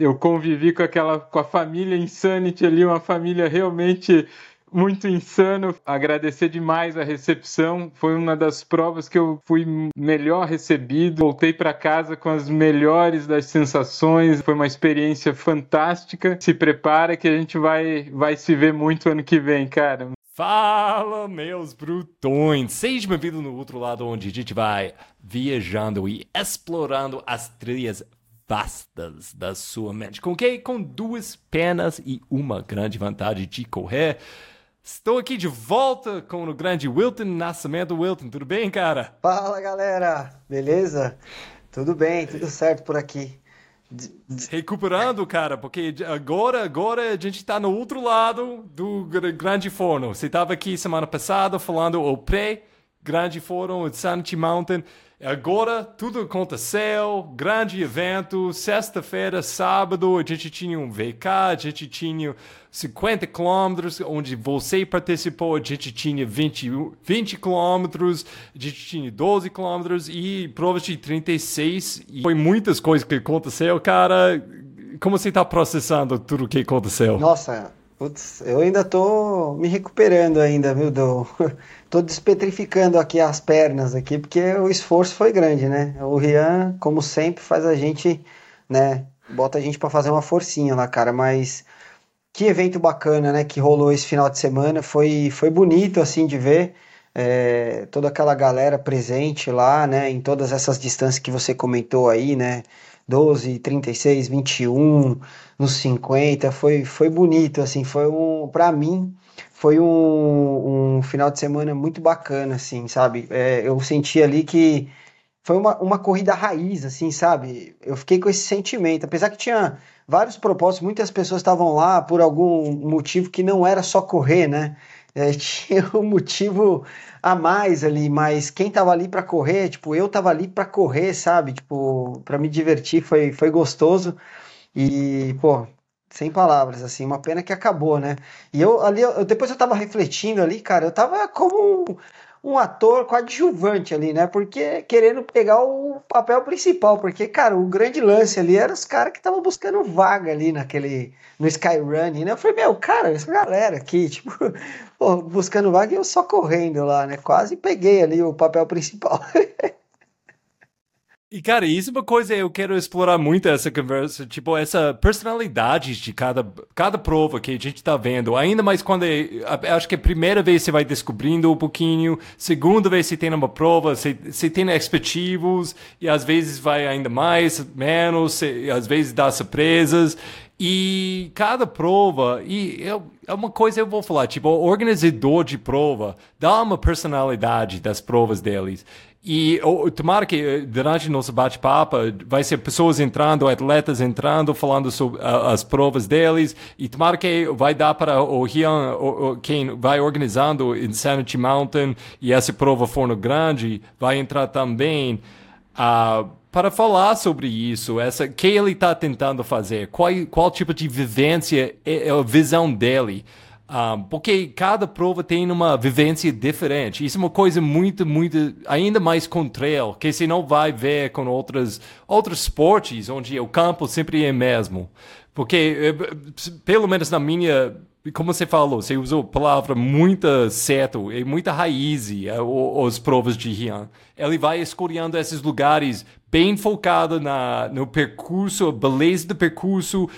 eu convivi com aquela com a família Insanity ali, uma família realmente muito insano. Agradecer demais a recepção. Foi uma das provas que eu fui melhor recebido. Voltei para casa com as melhores das sensações. Foi uma experiência fantástica. Se prepara que a gente vai vai se ver muito ano que vem, cara. Fala, meus brutões! Seja bem-vindo no outro lado, onde a gente vai viajando e explorando as trilhas vastas da sua mente. Com que? Com duas penas e uma grande vantagem de correr. Estou aqui de volta com o grande Wilton Nascimento. Wilton, tudo bem, cara? Fala, galera! Beleza? Tudo bem, tudo certo por aqui. Recuperando, cara, porque agora, agora a gente está no outro lado do grande forno. Você estava aqui semana passada falando o pré-grande forno de Santi Mountain. Agora tudo aconteceu, grande evento, sexta-feira, sábado, a gente tinha um VK, a gente tinha 50 quilômetros, onde você participou, a gente tinha 20, 20 quilômetros, a gente tinha 12 quilômetros e provas de 36. E foi muitas coisas que aconteceu, cara. Como você está processando tudo o que aconteceu? Nossa, Putz, eu ainda tô me recuperando ainda, viu, do... tô despetrificando aqui as pernas aqui, porque o esforço foi grande, né? O Rian, como sempre, faz a gente, né, bota a gente para fazer uma forcinha lá, cara, mas que evento bacana, né, que rolou esse final de semana, foi, foi bonito, assim, de ver é, toda aquela galera presente lá, né, em todas essas distâncias que você comentou aí, né, 12, 36, 21, nos 50, foi, foi bonito, assim, foi um, para mim, foi um, um final de semana muito bacana, assim, sabe? É, eu senti ali que foi uma, uma corrida raiz, assim, sabe? Eu fiquei com esse sentimento, apesar que tinha vários propósitos, muitas pessoas estavam lá por algum motivo que não era só correr, né? É, tinha um motivo a mais ali, mas quem tava ali para correr, tipo, eu tava ali para correr, sabe? Tipo, para me divertir, foi, foi gostoso. E, pô, sem palavras, assim, uma pena que acabou, né? E eu ali, eu, depois eu tava refletindo ali, cara, eu tava como um, um ator coadjuvante ali, né? Porque querendo pegar o papel principal, porque, cara, o grande lance ali era os caras que estavam buscando vaga ali naquele, no Skyrunning, né? Eu falei, meu, cara, essa galera aqui, tipo, pô, buscando vaga e eu só correndo lá, né? Quase peguei ali o papel principal. E, cara, isso é uma coisa eu quero explorar muito essa conversa, tipo, essa personalidade de cada, cada prova que a gente tá vendo. Ainda mais quando, é, acho que a primeira vez você vai descobrindo um pouquinho, segunda vez você tem uma prova, você, você tem expectativos, e às vezes vai ainda mais, menos, você, às vezes dá surpresas. E cada prova, e eu, é uma coisa eu vou falar, tipo, o organizador de prova dá uma personalidade das provas deles. E oh, tomara que eh, durante nosso bate-papo vai ser pessoas entrando, atletas entrando, falando sobre as provas deles. E tomara que vai dar para o Rian, o, o, quem vai organizando Insanity Mountain e essa prova Forno Grande, vai entrar também uh, para falar sobre isso, essa que ele está tentando fazer, qual, qual tipo de vivência é, é a visão dele. Um, ah, porque cada prova tem uma vivência diferente. Isso é uma coisa muito, muito, ainda mais com trail, que você não vai ver com outras, outros esportes, onde o campo sempre é mesmo. Porque, eh, pelo menos na minha como você falou, você usou palavra muito certo, e muita raiz, é, os provas de Rian. Ele vai escolhendo esses lugares bem focado na, no percurso, a beleza do percurso,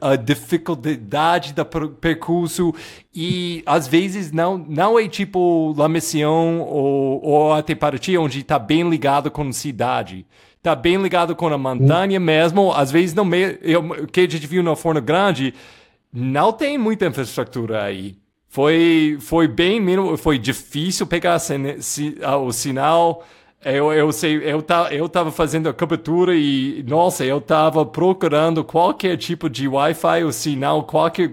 a dificuldade do percurso, e às vezes não, não é tipo La Mission ou, ou a Teparaty, onde está bem ligado com cidade tá bem ligado com a montanha mesmo. Às vezes, no meio, o que a gente viu na Forno Grande, não tem muita infraestrutura aí. Foi, foi bem mínimo, foi difícil pegar o sinal. Eu, eu sei, eu, tá, eu tava fazendo a cobertura e, nossa, eu tava procurando qualquer tipo de Wi-Fi ou sinal, qualquer,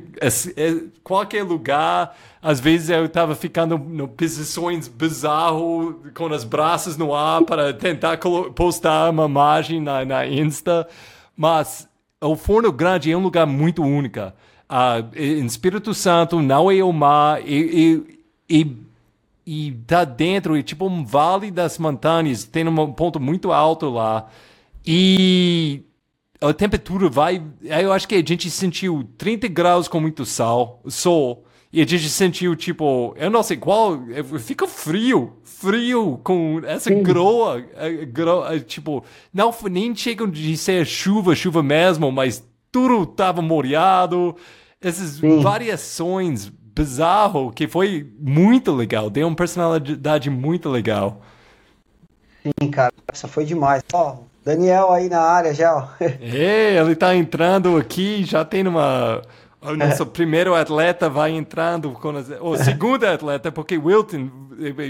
qualquer lugar. Às vezes eu tava ficando em posições bizarras, com os braços no ar para tentar postar uma imagem na, na Insta. Mas o Forno Grande é um lugar muito único uh, Espírito Santo, não é o mar, e, e, e, e tá dentro, é tipo um vale das montanhas, tem um ponto muito alto lá, e a temperatura vai. Eu acho que a gente sentiu 30 graus com muito sal, sol. E a gente sentiu, tipo, eu não sei qual, fica frio, frio com essa Sim. groa, groa, tipo, não nem chega de ser chuva, chuva mesmo, mas tudo tava molhado, essas Sim. variações bizarro que foi muito legal, deu uma personalidade muito legal. Sim, cara, essa foi demais. Ó, Daniel aí na área já, ó. É, ele tá entrando aqui, já tem uma o nosso primeiro atleta vai entrando com as, o segundo atleta, porque Wilton,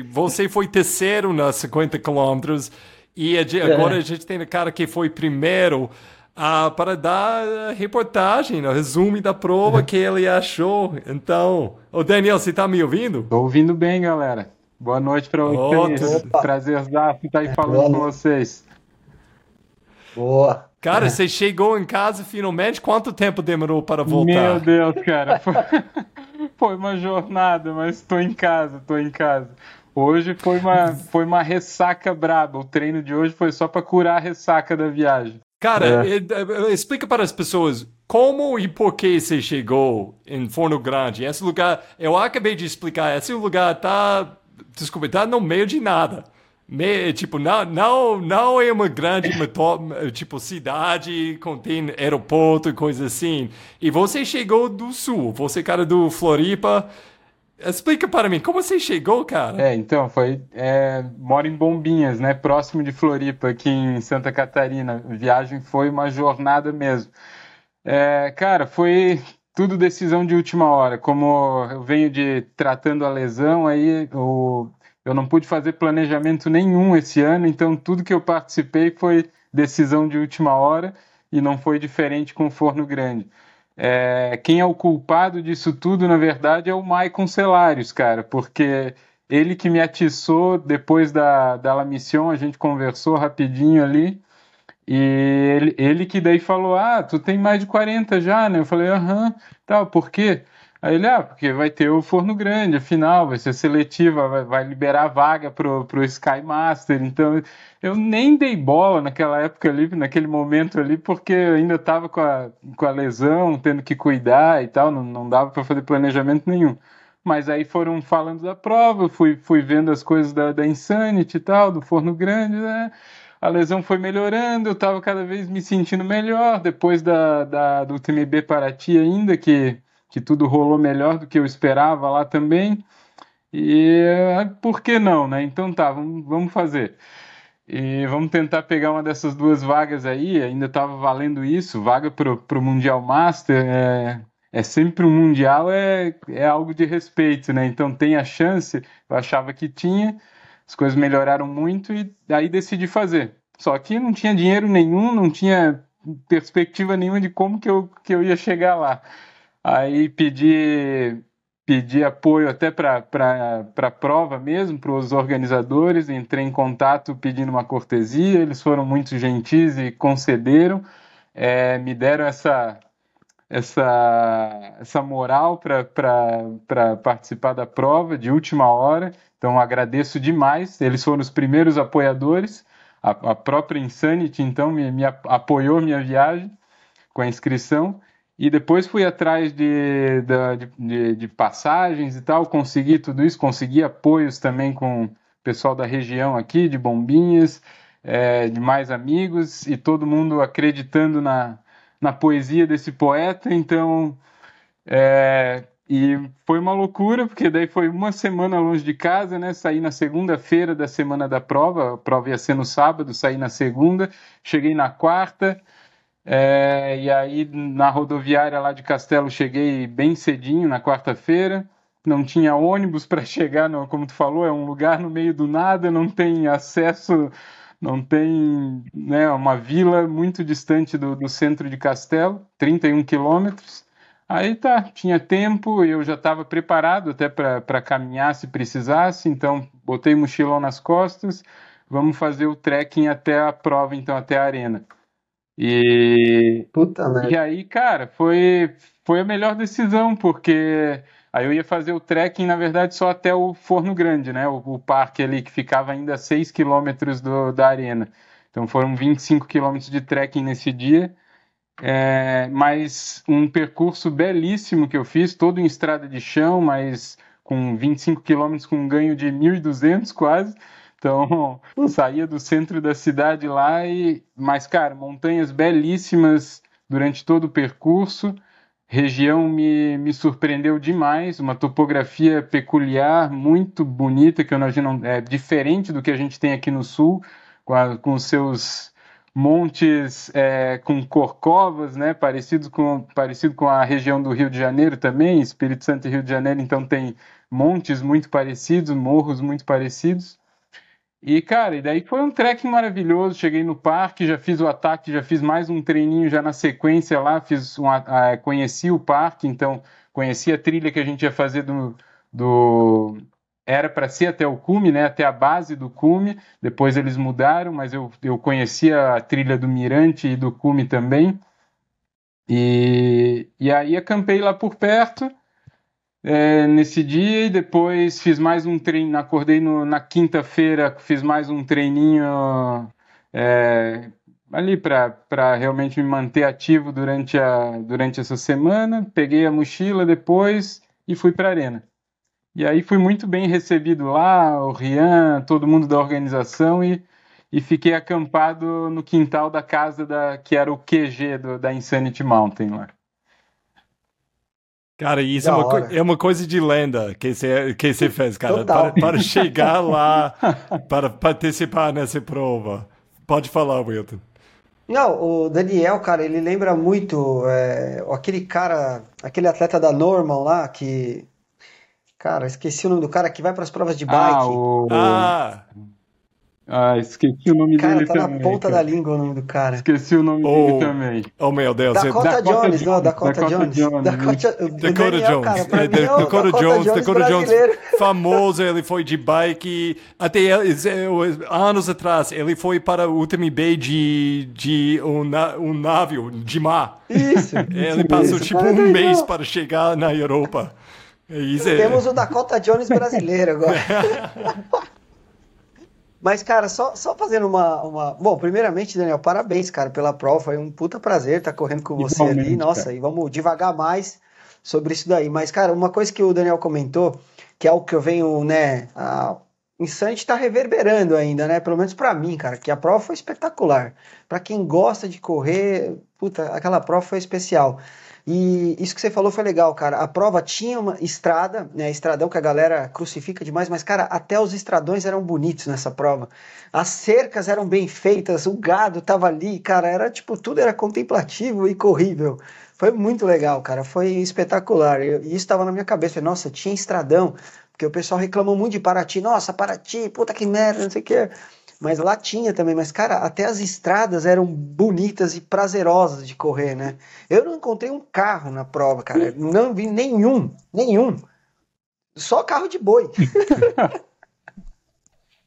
você foi terceiro nas 50 quilômetros e agora a gente tem o cara que foi primeiro ah, para dar reportagem, o resumo da prova que ele achou. Então, o Daniel, você está me ouvindo? Estou ouvindo bem, galera. Boa noite para vocês. Prazerzaço estar aí falando com vocês. Boa. Cara, você chegou em casa finalmente. Quanto tempo demorou para voltar? Meu Deus, cara. Foi, foi uma jornada, mas estou em casa, estou em casa. Hoje foi uma, foi uma ressaca braba. O treino de hoje foi só para curar a ressaca da viagem. Cara, é. Eh, explica para as pessoas como e por que você chegou em Forno Grande. Esse lugar, eu acabei de explicar, esse lugar tá, desculpa, tá no meio de nada. Me, tipo, não, não, não é uma grande tipo, cidade contém aeroporto e coisa assim. E você chegou do sul, você cara do Floripa. Explica para mim, como você chegou, cara? É, então, foi. É, moro em Bombinhas, né? Próximo de Floripa, aqui em Santa Catarina. A viagem foi uma jornada mesmo. É, cara, foi tudo decisão de última hora. Como eu venho de tratando a lesão, aí eu não pude fazer planejamento nenhum esse ano, então tudo que eu participei foi decisão de última hora e não foi diferente com o Forno Grande. É, quem é o culpado disso tudo, na verdade, é o Maicon Celários, cara, porque ele que me atiçou depois da, da La Mission, a gente conversou rapidinho ali, e ele, ele que daí falou, ah, tu tem mais de 40 já, né? Eu falei, aham, tal, por quê? Aí ele, ah, porque vai ter o Forno Grande, afinal, vai ser seletiva, vai, vai liberar vaga pro, pro Sky Master. Então, eu nem dei bola naquela época ali, naquele momento ali, porque ainda estava com a, com a lesão, tendo que cuidar e tal, não, não dava para fazer planejamento nenhum. Mas aí foram falando da prova, fui, fui vendo as coisas da, da Insanity e tal, do Forno Grande, né? a lesão foi melhorando, eu estava cada vez me sentindo melhor, depois da, da, do TMB Paraty ainda, que que tudo rolou melhor do que eu esperava lá também. E por que não, né? Então tá, vamos, vamos fazer. E vamos tentar pegar uma dessas duas vagas aí. Ainda estava valendo isso, vaga para o Mundial Master. É, é sempre um Mundial, é, é algo de respeito, né? Então tem a chance, eu achava que tinha, as coisas melhoraram muito e aí decidi fazer. Só que não tinha dinheiro nenhum, não tinha perspectiva nenhuma de como que eu, que eu ia chegar lá. Aí pedi, pedi apoio até para a prova mesmo, para os organizadores, entrei em contato pedindo uma cortesia, eles foram muito gentis e concederam, é, me deram essa, essa, essa moral para participar da prova de última hora, então agradeço demais, eles foram os primeiros apoiadores, a, a própria Insanity então me, me apoiou minha viagem com a inscrição, e depois fui atrás de, de, de, de, passagens e tal, consegui tudo isso, consegui apoios também com o pessoal da região aqui, de Bombinhas, é, de mais amigos, e todo mundo acreditando na, na poesia desse poeta, então. É, e foi uma loucura, porque daí foi uma semana longe de casa, né? Saí na segunda-feira da semana da prova, a prova ia ser no sábado, saí na segunda, cheguei na quarta, é, e aí na rodoviária lá de Castelo cheguei bem cedinho na quarta-feira. Não tinha ônibus para chegar, no, como tu falou, é um lugar no meio do nada, não tem acesso, não tem né, uma vila muito distante do, do centro de Castelo, 31 quilômetros. Aí tá, tinha tempo, eu já estava preparado até para caminhar se precisasse, então botei mochilão nas costas, vamos fazer o trekking até a prova, então até a arena. E, Puta merda. e aí, cara, foi, foi a melhor decisão, porque aí eu ia fazer o trekking, na verdade, só até o Forno Grande, né? O, o parque ali que ficava ainda a 6 quilômetros da arena. Então foram 25 quilômetros de trekking nesse dia. é, mas um percurso belíssimo que eu fiz, todo em estrada de chão, mas com 25 quilômetros com um ganho de 1.200 quase. Então, saía do centro da cidade lá e, mas cara, montanhas belíssimas durante todo o percurso. Região me, me surpreendeu demais, uma topografia peculiar, muito bonita, que eu imagino é diferente do que a gente tem aqui no sul, com, a, com seus montes é, com corcovas, né, parecido com, parecido com a região do Rio de Janeiro também, Espírito Santo e Rio de Janeiro, então tem montes muito parecidos, morros muito parecidos. E, cara, e daí foi um trekking maravilhoso. Cheguei no parque, já fiz o ataque, já fiz mais um treininho já na sequência lá, fiz um, uh, conheci o parque, então conheci a trilha que a gente ia fazer do, do era para ser até o cume, né, até a base do cume. Depois eles mudaram, mas eu, eu conhecia a trilha do Mirante e do cume também. E, e aí acampei lá por perto é, nesse dia e depois fiz mais um treino. Acordei no, na quinta-feira, fiz mais um treininho é, ali para realmente me manter ativo durante, a, durante essa semana. Peguei a mochila depois e fui para a arena. E aí fui muito bem recebido lá, o Rian, todo mundo da organização e, e fiquei acampado no quintal da casa da que era o QG do, da Insanity Mountain lá. Cara, isso é uma, é uma, coisa de lenda que você que você fez, cara, para, para, chegar lá, para participar nessa prova. Pode falar, Wilton. Não, o Daniel, cara, ele lembra muito é, aquele cara, aquele atleta da Normal lá que Cara, esqueci o nome do cara que vai para as provas de ah, bike. Ah, o... ah. Ah, esqueci o nome cara, dele tá também. na ponta cara. da língua o nome do cara. Esqueci o nome oh, dele também. Oh, meu Deus. Dakota, Dakota Jones, Jones, não, Dakota, Dakota Jones. Jones. Dakota, Dakota Daniel, Jones. Cara, é, Dakota, Dakota, Jones, Dakota Jones, famoso, ele foi de bike. Até anos atrás, ele foi para o UTMB de, de um, um navio de mar. Isso. ele passou isso, tipo um mês para chegar na Europa. É isso. Temos o Dakota Jones brasileiro agora. Mas, cara, só, só fazendo uma, uma. Bom, primeiramente, Daniel, parabéns, cara, pela prova. Foi um puta prazer estar correndo com você ali. Nossa, cara. e vamos devagar mais sobre isso daí. Mas, cara, uma coisa que o Daniel comentou, que é algo que eu venho, né. A Insanity está reverberando ainda, né? Pelo menos para mim, cara, que a prova foi espetacular. Para quem gosta de correr, puta, aquela prova foi especial. E isso que você falou foi legal, cara. A prova tinha uma estrada, né? Estradão que a galera crucifica demais, mas, cara, até os estradões eram bonitos nessa prova. As cercas eram bem feitas, o gado tava ali, cara, era tipo, tudo era contemplativo e corrível. Foi muito legal, cara. Foi espetacular. E isso estava na minha cabeça. Nossa, tinha estradão. Porque o pessoal reclamou muito de Paraty. Nossa, Paraty, puta que merda, não sei o que. Mas lá tinha também, mas cara, até as estradas eram bonitas e prazerosas de correr, né? Eu não encontrei um carro na prova, cara. Não vi nenhum, nenhum. Só carro de boi.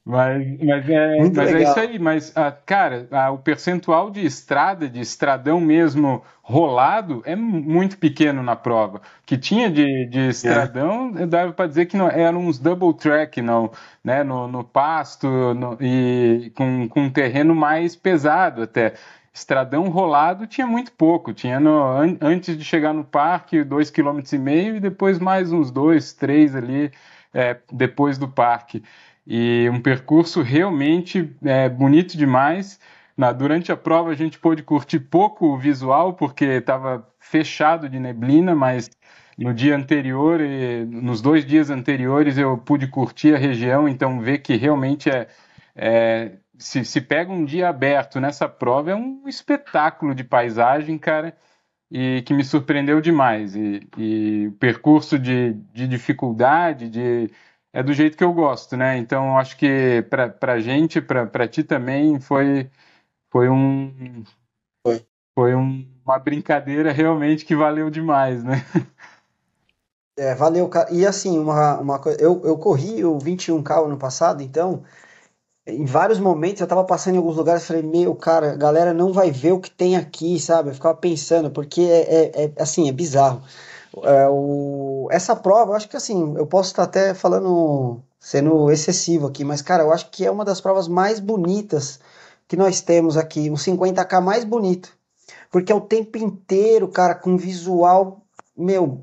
Mas, mas, é, mas é isso aí, mas, ah, cara, ah, o percentual de estrada, de estradão mesmo rolado, é muito pequeno na prova. que tinha de, de estradão, é. dava para dizer que não, eram uns double track não, né, no, no pasto no, e com, com um terreno mais pesado até. Estradão rolado tinha muito pouco, tinha no, an, antes de chegar no parque, dois km e meio e depois mais uns dois, três ali é, depois do parque. E um percurso realmente é, bonito demais. Na, durante a prova a gente pôde curtir pouco o visual, porque estava fechado de neblina, mas no dia anterior e nos dois dias anteriores eu pude curtir a região, então ver que realmente é, é se, se pega um dia aberto nessa prova é um espetáculo de paisagem, cara, e que me surpreendeu demais. E, e percurso de, de dificuldade, de é do jeito que eu gosto, né? Então acho que para a gente, para ti também foi foi um foi, foi um, uma brincadeira realmente que valeu demais, né? É, valeu, cara. E assim, uma, uma coisa, eu, eu corri o 21K ano passado, então em vários momentos eu tava passando em alguns lugares e falei, meu, cara, a galera não vai ver o que tem aqui, sabe? Eu ficava pensando, porque é, é, é assim, é bizarro. É, o, essa prova, eu acho que assim, eu posso estar até falando, sendo excessivo aqui, mas cara, eu acho que é uma das provas mais bonitas que nós temos aqui, um 50k mais bonito. porque é o tempo inteiro, cara, com visual, meu,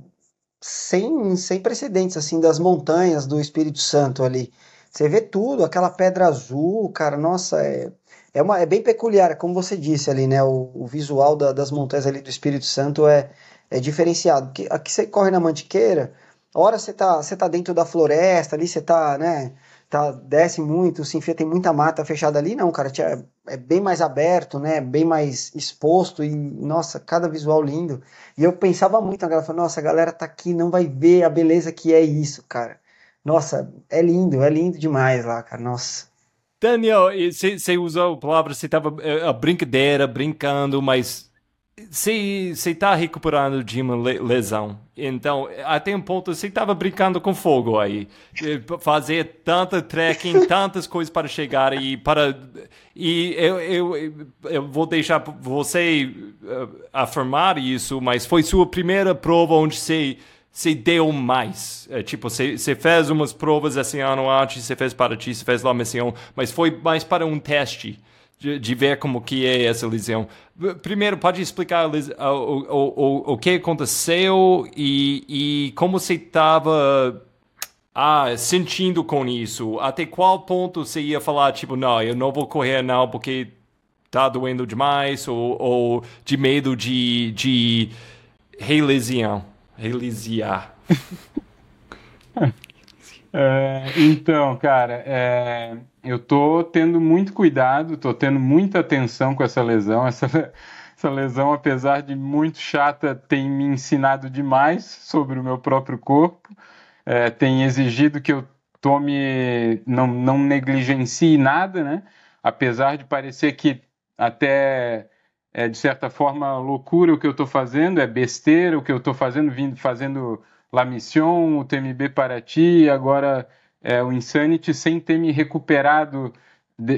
sem, sem precedentes, assim, das montanhas do Espírito Santo ali. Você vê tudo, aquela pedra azul, cara, nossa, é, é, uma, é bem peculiar, como você disse ali, né? O, o visual da, das montanhas ali do Espírito Santo é, é diferenciado. Porque aqui você corre na Mantiqueira, hora você tá, você tá dentro da floresta ali, você tá, né? Tá, desce muito, se enfia, tem muita mata fechada ali, não, cara, é, é bem mais aberto, né? Bem mais exposto e, nossa, cada visual lindo. E eu pensava muito na galera, nossa, a galera tá aqui, não vai ver a beleza que é isso, cara. Nossa, é lindo, é lindo demais lá, cara, nossa. Daniel, você usou a palavra, você estava a brincadeira, brincando, mas você está recuperando de uma lesão. Então, até um ponto, você estava brincando com fogo aí. Fazer tanta trekking, tantas coisas para chegar e para... E eu, eu, eu vou deixar você uh, afirmar isso, mas foi sua primeira prova onde você você deu mais. É, tipo, você, você fez umas provas esse ano antes, você fez para ti, você fez lá missão, mas foi mais para um teste de, de, ver como que é essa lesão. Primeiro, pode explicar o, o, o, o que aconteceu e, e como você estava ah, sentindo com isso? Até qual ponto você ia falar, tipo, não, eu não vou correr não porque tá doendo demais ou, ou de medo de, de relesião? Relisiar. é, então, cara, é, eu tô tendo muito cuidado, tô tendo muita atenção com essa lesão. Essa, essa lesão, apesar de muito chata, tem me ensinado demais sobre o meu próprio corpo. É, tem exigido que eu tome, não, não negligencie nada, né? Apesar de parecer que até é de certa forma loucura o que eu estou fazendo, é besteira o que eu estou fazendo, vindo fazendo La Mission, o TMB Paraty, agora é, o Insanity, sem ter me recuperado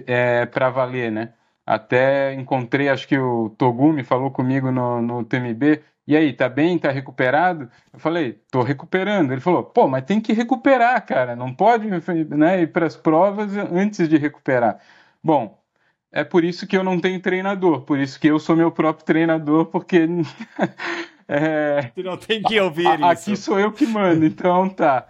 é, para valer, né? Até encontrei, acho que o Togumi falou comigo no, no TMB, e aí, tá bem? Tá recuperado? Eu falei, tô recuperando. Ele falou, pô, mas tem que recuperar, cara, não pode né, ir para as provas antes de recuperar. Bom, é por isso que eu não tenho treinador, por isso que eu sou meu próprio treinador, porque. é, Você não tem que ouvir a, isso. Aqui sou eu que mando, então tá.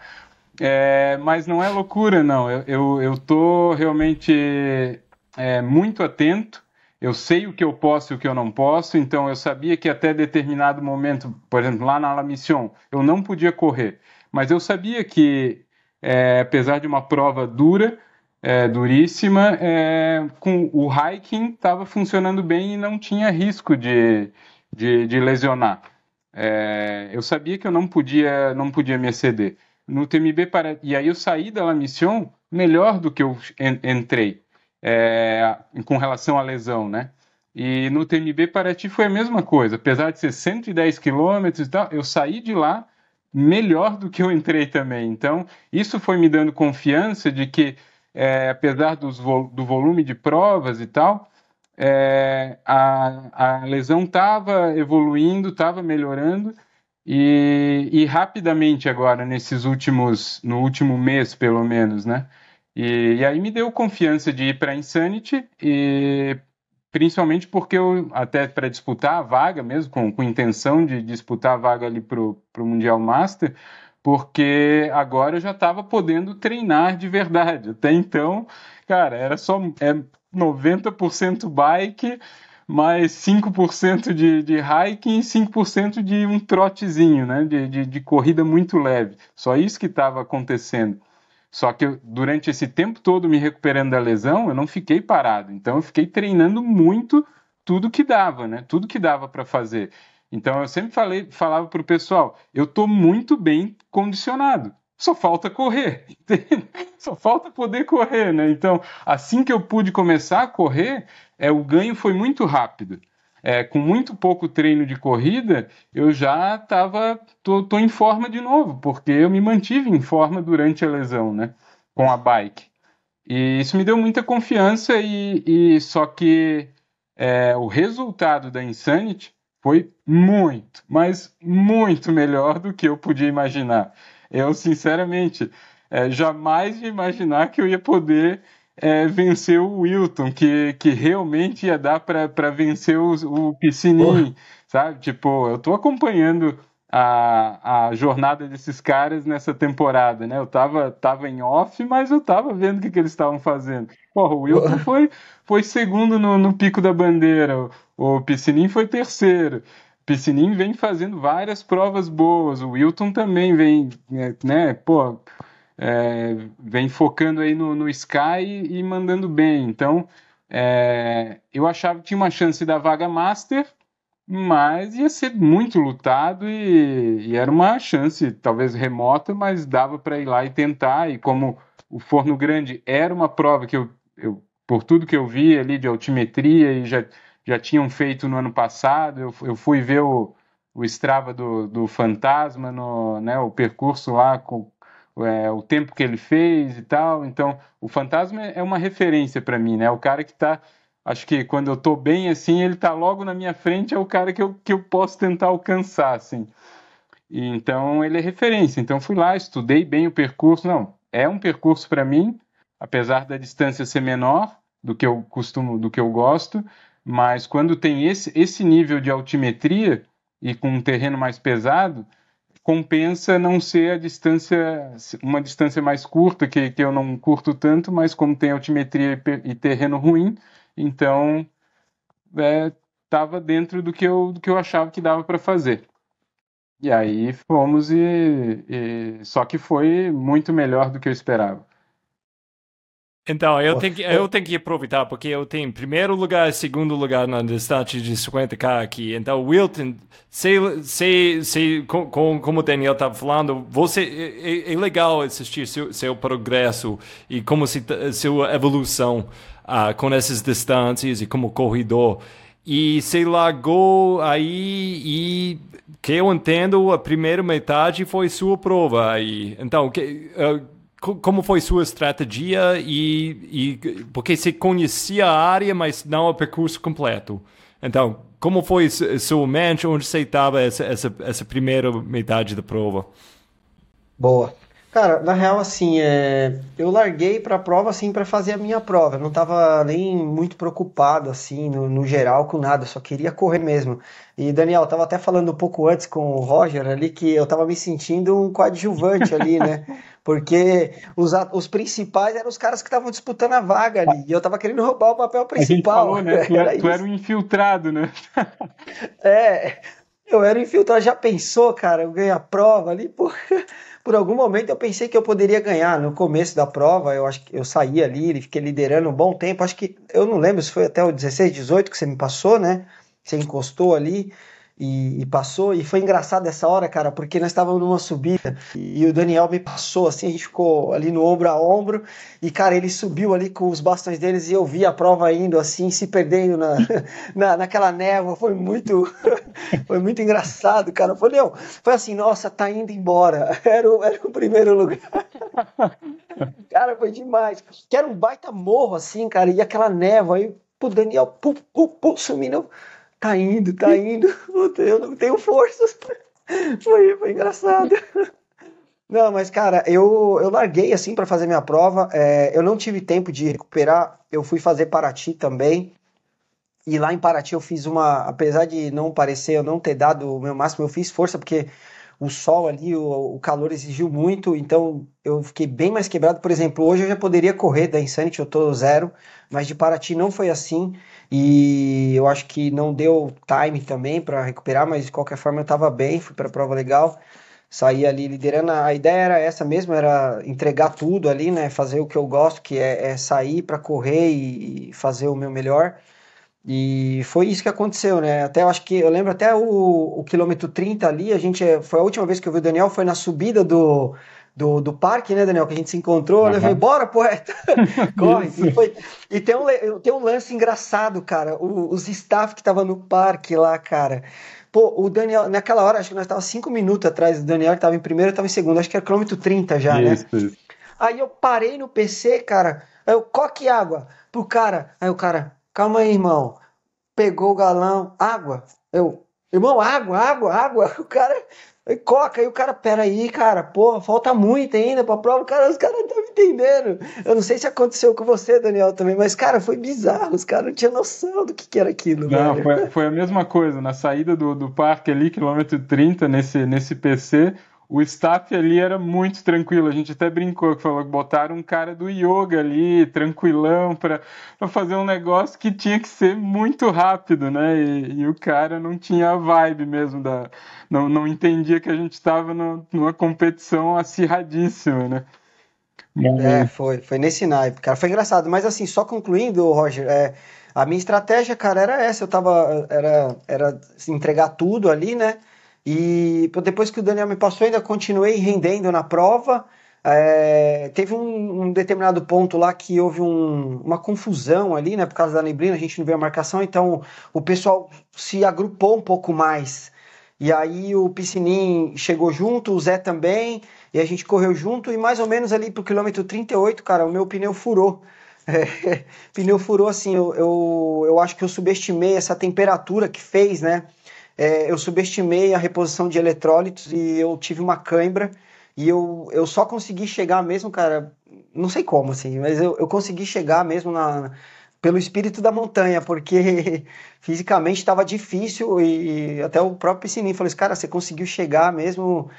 É, mas não é loucura, não. Eu, eu, eu tô realmente é, muito atento. Eu sei o que eu posso e o que eu não posso, então eu sabia que até determinado momento, por exemplo, lá na La Mission, eu não podia correr. Mas eu sabia que, é, apesar de uma prova dura, é, duríssima, é, com o hiking estava funcionando bem e não tinha risco de, de, de lesionar. É, eu sabia que eu não podia, não podia me exceder. No TMB para e aí eu saí da La Mission melhor do que eu entrei é, com relação à lesão, né? E no TMB Paraty foi a mesma coisa, apesar de ser 110 quilômetros e tal, eu saí de lá melhor do que eu entrei também. Então, isso foi me dando confiança de que é, apesar dos, do volume de provas e tal, é, a, a, lesão estava evoluindo, estava melhorando e, e, rapidamente agora nesses últimos, no último mês pelo menos, né? E, e aí me deu confiança de ir para a Insanity e principalmente porque eu até para disputar a vaga mesmo com, com intenção de disputar a vaga ali para o Mundial Master porque agora eu já estava podendo treinar de verdade. Até então, cara, era só é 90% bike, mais 5% de, de hiking e 5% de um trotezinho, né? De, de, de, corrida muito leve. Só isso que estava acontecendo. Só que eu, durante esse tempo todo me recuperando da lesão, eu não fiquei parado. Então eu fiquei treinando muito tudo que dava, né? Tudo que dava para fazer. Então eu sempre falei, falava para o pessoal, eu estou muito bem condicionado. Só falta correr, entende? só falta poder correr, né? Então, assim que eu pude começar a correr, é, o ganho foi muito rápido. É, com muito pouco treino de corrida, eu já estava, tô, tô, em forma de novo, porque eu me mantive em forma durante a lesão, né? Com a bike. E isso me deu muita confiança e, e só que é, o resultado da Insanity foi muito, mas muito melhor do que eu podia imaginar. Eu, sinceramente, é, jamais imaginar que eu ia poder é, vencer o Wilton, que, que realmente ia dar para vencer o, o Piscininho, sabe? Tipo, eu tô acompanhando a, a jornada desses caras nessa temporada, né? Eu tava, tava em off, mas eu tava vendo o que, que eles estavam fazendo. Porra, o Wilton foi, foi segundo no, no pico da bandeira, o, o Piscininho foi terceiro. Piscininho vem fazendo várias provas boas, o Wilton também vem, né, pô, é, vem focando aí no, no Sky e, e mandando bem. Então, é, eu achava que tinha uma chance da vaga Master, mas ia ser muito lutado e, e era uma chance, talvez remota, mas dava para ir lá e tentar. E como o Forno Grande era uma prova que eu, eu por tudo que eu vi ali de altimetria e já já tinham feito no ano passado. Eu, eu fui ver o, o Strava do, do Fantasma, no, né, o percurso lá, com é, o tempo que ele fez e tal. Então, o Fantasma é uma referência para mim, né? O cara que está acho que quando eu estou bem assim, ele está logo na minha frente, é o cara que eu, que eu posso tentar alcançar, assim. E, então ele é referência. Então fui lá, estudei bem o percurso. Não, é um percurso para mim, apesar da distância ser menor do que eu costumo, do que eu gosto, mas quando tem esse, esse nível de altimetria e com um terreno mais pesado, compensa não ser a distância, uma distância mais curta, que, que eu não curto tanto, mas como tem altimetria e, terreno ruim, então estava é, dentro do que, eu, do que eu achava que dava para fazer. E aí fomos e, e, só que foi muito melhor do que eu esperava. Então, eu tenho, que, eu tenho que aproveitar, porque eu tenho primeiro lugar e segundo lugar na distância de 50k aqui. Então, Wilton, sei, sei, sei com, como o Daniel estava falando, você, é, é, é, legal assistir seu, seu progresso e como se, sua evolução uh, com essas distâncias e como corredor. E você largou aí e que eu entendo, a primeira metade foi sua prova aí. Então, que, uh, como foi sua estratégia e, e, porque você conhecia a área, mas não o percurso completo. Então, como foi seu mente onde você estava essa, essa, essa primeira metade da prova? Boa. Cara, na real, assim, é... eu larguei para a prova, assim, para fazer a minha prova. Eu não estava nem muito preocupado, assim, no, no, geral, com nada. Eu só queria correr mesmo. E, Daniel, eu tava até falando um pouco antes com o Roger ali que eu estava me sentindo um coadjuvante ali, né? Porque os, os principais eram os caras que estavam disputando a vaga ali. E eu estava querendo roubar o papel principal. A gente falou, né? Tu, era, tu era um infiltrado, né? é, eu era infiltrado. Já pensou, cara, eu ganhei a prova ali, porra por algum momento eu pensei que eu poderia ganhar. No começo da prova, eu acho que eu saí ali, fiquei liderando um bom tempo. Acho que eu não lembro se foi até o 16, 18 que você me passou, né? Você encostou ali e, e, passou. E foi engraçado essa hora, cara, porque nós estávamos numa subida e, e, o Daniel me passou assim, a gente ficou ali no ombro a ombro. E, cara, ele subiu ali com os bastões deles e eu vi a prova indo assim, se perdendo na, na, naquela névoa. Foi muito, foi muito engraçado, cara. Foi, não, foi assim, nossa, tá indo embora. Era o, era o primeiro lugar. cara, foi demais. Que era um baita morro assim, cara, e aquela névoa aí. Pro Daniel, pu, pu, pu, sumindo tá indo, tá indo, eu não tenho forças. Foi, foi engraçado. Não, mas cara, eu, eu larguei assim para fazer minha prova. É, eu não tive tempo de recuperar. Eu fui fazer Paraty também. E lá em Paraty eu fiz uma. Apesar de não parecer eu não ter dado o meu máximo, eu fiz força porque o sol ali, o, o calor exigiu muito. Então eu fiquei bem mais quebrado. Por exemplo, hoje eu já poderia correr da Insanity, eu tô zero. Mas de Paraty não foi assim. E eu acho que não deu time também para recuperar, mas de qualquer forma eu estava bem, fui para prova legal, saí ali liderando. A ideia era essa mesmo, era entregar tudo ali, né? Fazer o que eu gosto, que é, é sair para correr e fazer o meu melhor. E foi isso que aconteceu, né? Até eu acho que eu lembro até o, o quilômetro 30 ali, a gente foi a última vez que eu vi o Daniel foi na subida do do, do parque, né, Daniel? Que a gente se encontrou, uhum. né? Falei, bora, poeta! Corre! e, foi, e tem, um, tem um lance engraçado, cara. O, os staff que estavam no parque lá, cara. Pô, o Daniel, naquela hora, acho que nós estávamos cinco minutos atrás do Daniel, que estava em primeiro, eu estava em segundo, acho que era quilômetro 30 já, né? isso, né? Isso. Aí eu parei no PC, cara, aí eu, coque água pro cara. Aí o cara, calma aí, irmão. Pegou o galão, água. Eu, irmão, água, água, água. O cara coca, aí o cara, peraí, cara, porra, falta muito ainda pra prova, cara, os caras não estão entendendo. Eu não sei se aconteceu com você, Daniel, também, mas, cara, foi bizarro, os caras não tinham noção do que, que era aquilo. Não, foi, foi, a mesma coisa, na saída do, do parque ali, quilômetro 30, nesse, nesse PC, o staff ali era muito tranquilo. A gente até brincou que falou que botaram um cara do yoga ali, tranquilão, para fazer um negócio que tinha que ser muito rápido, né? E, e o cara não tinha a vibe mesmo da. Não, não entendia que a gente estava numa competição acirradíssima, né? É, foi, foi nesse naipe, cara. Foi engraçado, mas assim, só concluindo, Roger, é, a minha estratégia, cara, era essa. Eu tava. Era, era entregar tudo ali, né? E depois que o Daniel me passou, ainda continuei rendendo na prova. É, teve um, um, determinado ponto lá que houve um, uma confusão ali, né? Por causa da neblina, a gente não viu a marcação, então o pessoal se agrupou um pouco mais. E aí o Piscinim chegou junto, o Zé também, e a gente correu junto, e mais ou menos ali pro quilômetro 38, cara, o meu pneu furou. É, pneu furou assim, eu, eu, eu acho que eu subestimei essa temperatura que fez, né? É, eu subestimei a reposição de eletrólitos e eu tive uma cãibra. E eu, eu só consegui chegar mesmo, cara, não sei como, assim, mas eu, eu consegui chegar mesmo na, pelo espírito da montanha, porque fisicamente estava difícil e até o próprio Piscininho falou assim, cara, você conseguiu chegar mesmo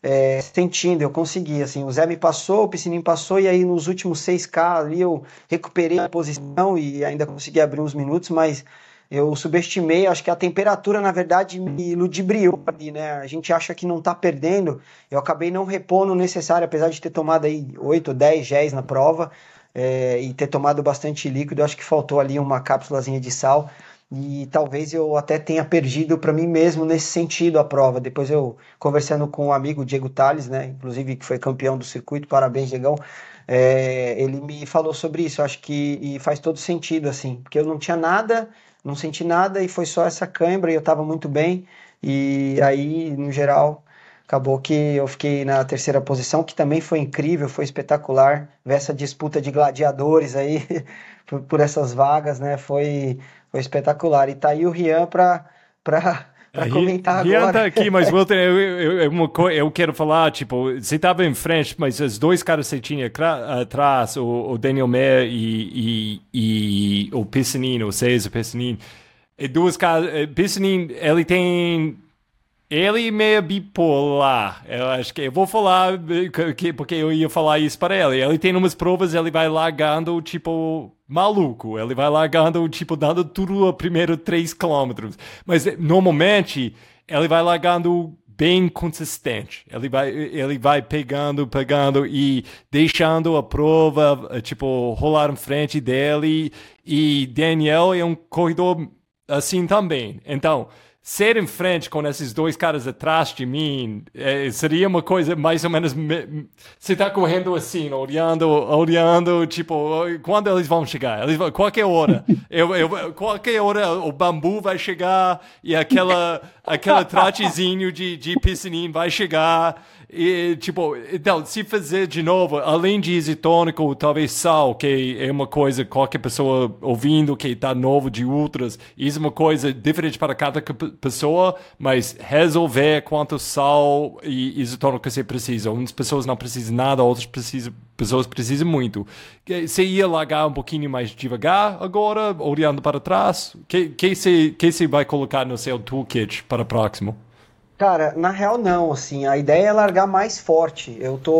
é, sentindo, eu consegui, assim, o Zé me passou, o Piscininho passou e aí nos últimos 6K ali eu recuperei a posição e ainda consegui abrir uns minutos, mas eu subestimei, acho que a temperatura, na verdade, me ludibriou ali, né? A gente acha que não tá perdendo, eu acabei não repondo o necessário, apesar de ter tomado aí 8 ou 10 géis na prova é, e ter tomado bastante líquido, acho que faltou ali uma cápsulazinha de sal e talvez eu até tenha perdido para mim mesmo nesse sentido a prova. Depois eu conversando com um amigo, Diego Tales, né, inclusive que foi campeão do circuito, parabéns, Diegão. É, ele me falou sobre isso, acho que e faz todo sentido assim, porque eu não tinha nada não senti nada e foi só essa cãibra e eu estava muito bem. E aí, no geral, acabou que eu fiquei na terceira posição, que também foi incrível, foi espetacular ver essa disputa de gladiadores aí por, essas vagas, né? Foi, foi espetacular. E tá aí o Rian para para comentar Rian agora. tá aqui, mas Wilton, eu, eu, eu, eu, quero falar, tipo, você estava em frente, mas os dois caras que você tinha atrás, o, o Daniel Mayer e, e, e o Piscinino, o César Piscinino, e duas caras, eh, Piscinino, ele tem ele é meio bipolar. Eu acho que eu vou falar porque eu ia falar isso para ele. Ele tem umas provas, ele vai largando tipo maluco. Ele vai largando tipo dando tudo a primeiro 3 km. Mas normalmente ele vai largando bem consistente. Ele vai, ele vai pegando, pegando e deixando a prova, tipo, rolar em frente dele. E Daniel é um corredor assim também. Então, ser em frente com esses dois caras atrás de mim é, seria uma coisa mais ou menos. Me, você está correndo assim, olhando, olhando, tipo, quando eles vão chegar? Eles vão, qualquer hora. eu, eu, qualquer hora o bambu vai chegar e aquela, aquela tratezinho de, de piscininho vai chegar. E, tipo, então, se fazer de novo, além de isotônico, talvez sal, que é uma coisa, qualquer pessoa ouvindo que está novo de ultras, isso é uma coisa diferente para cada pessoa, mas resolver quanto sal e isotônico você precisa. Umas pessoas não precisam nada, outras precisam, pessoas precisam muito. Você ia largar um pouquinho mais devagar agora, olhando para trás? O que, que, você, que você vai colocar no seu toolkit para o próximo? Cara, na real não, assim, a ideia é largar mais forte. Eu tô,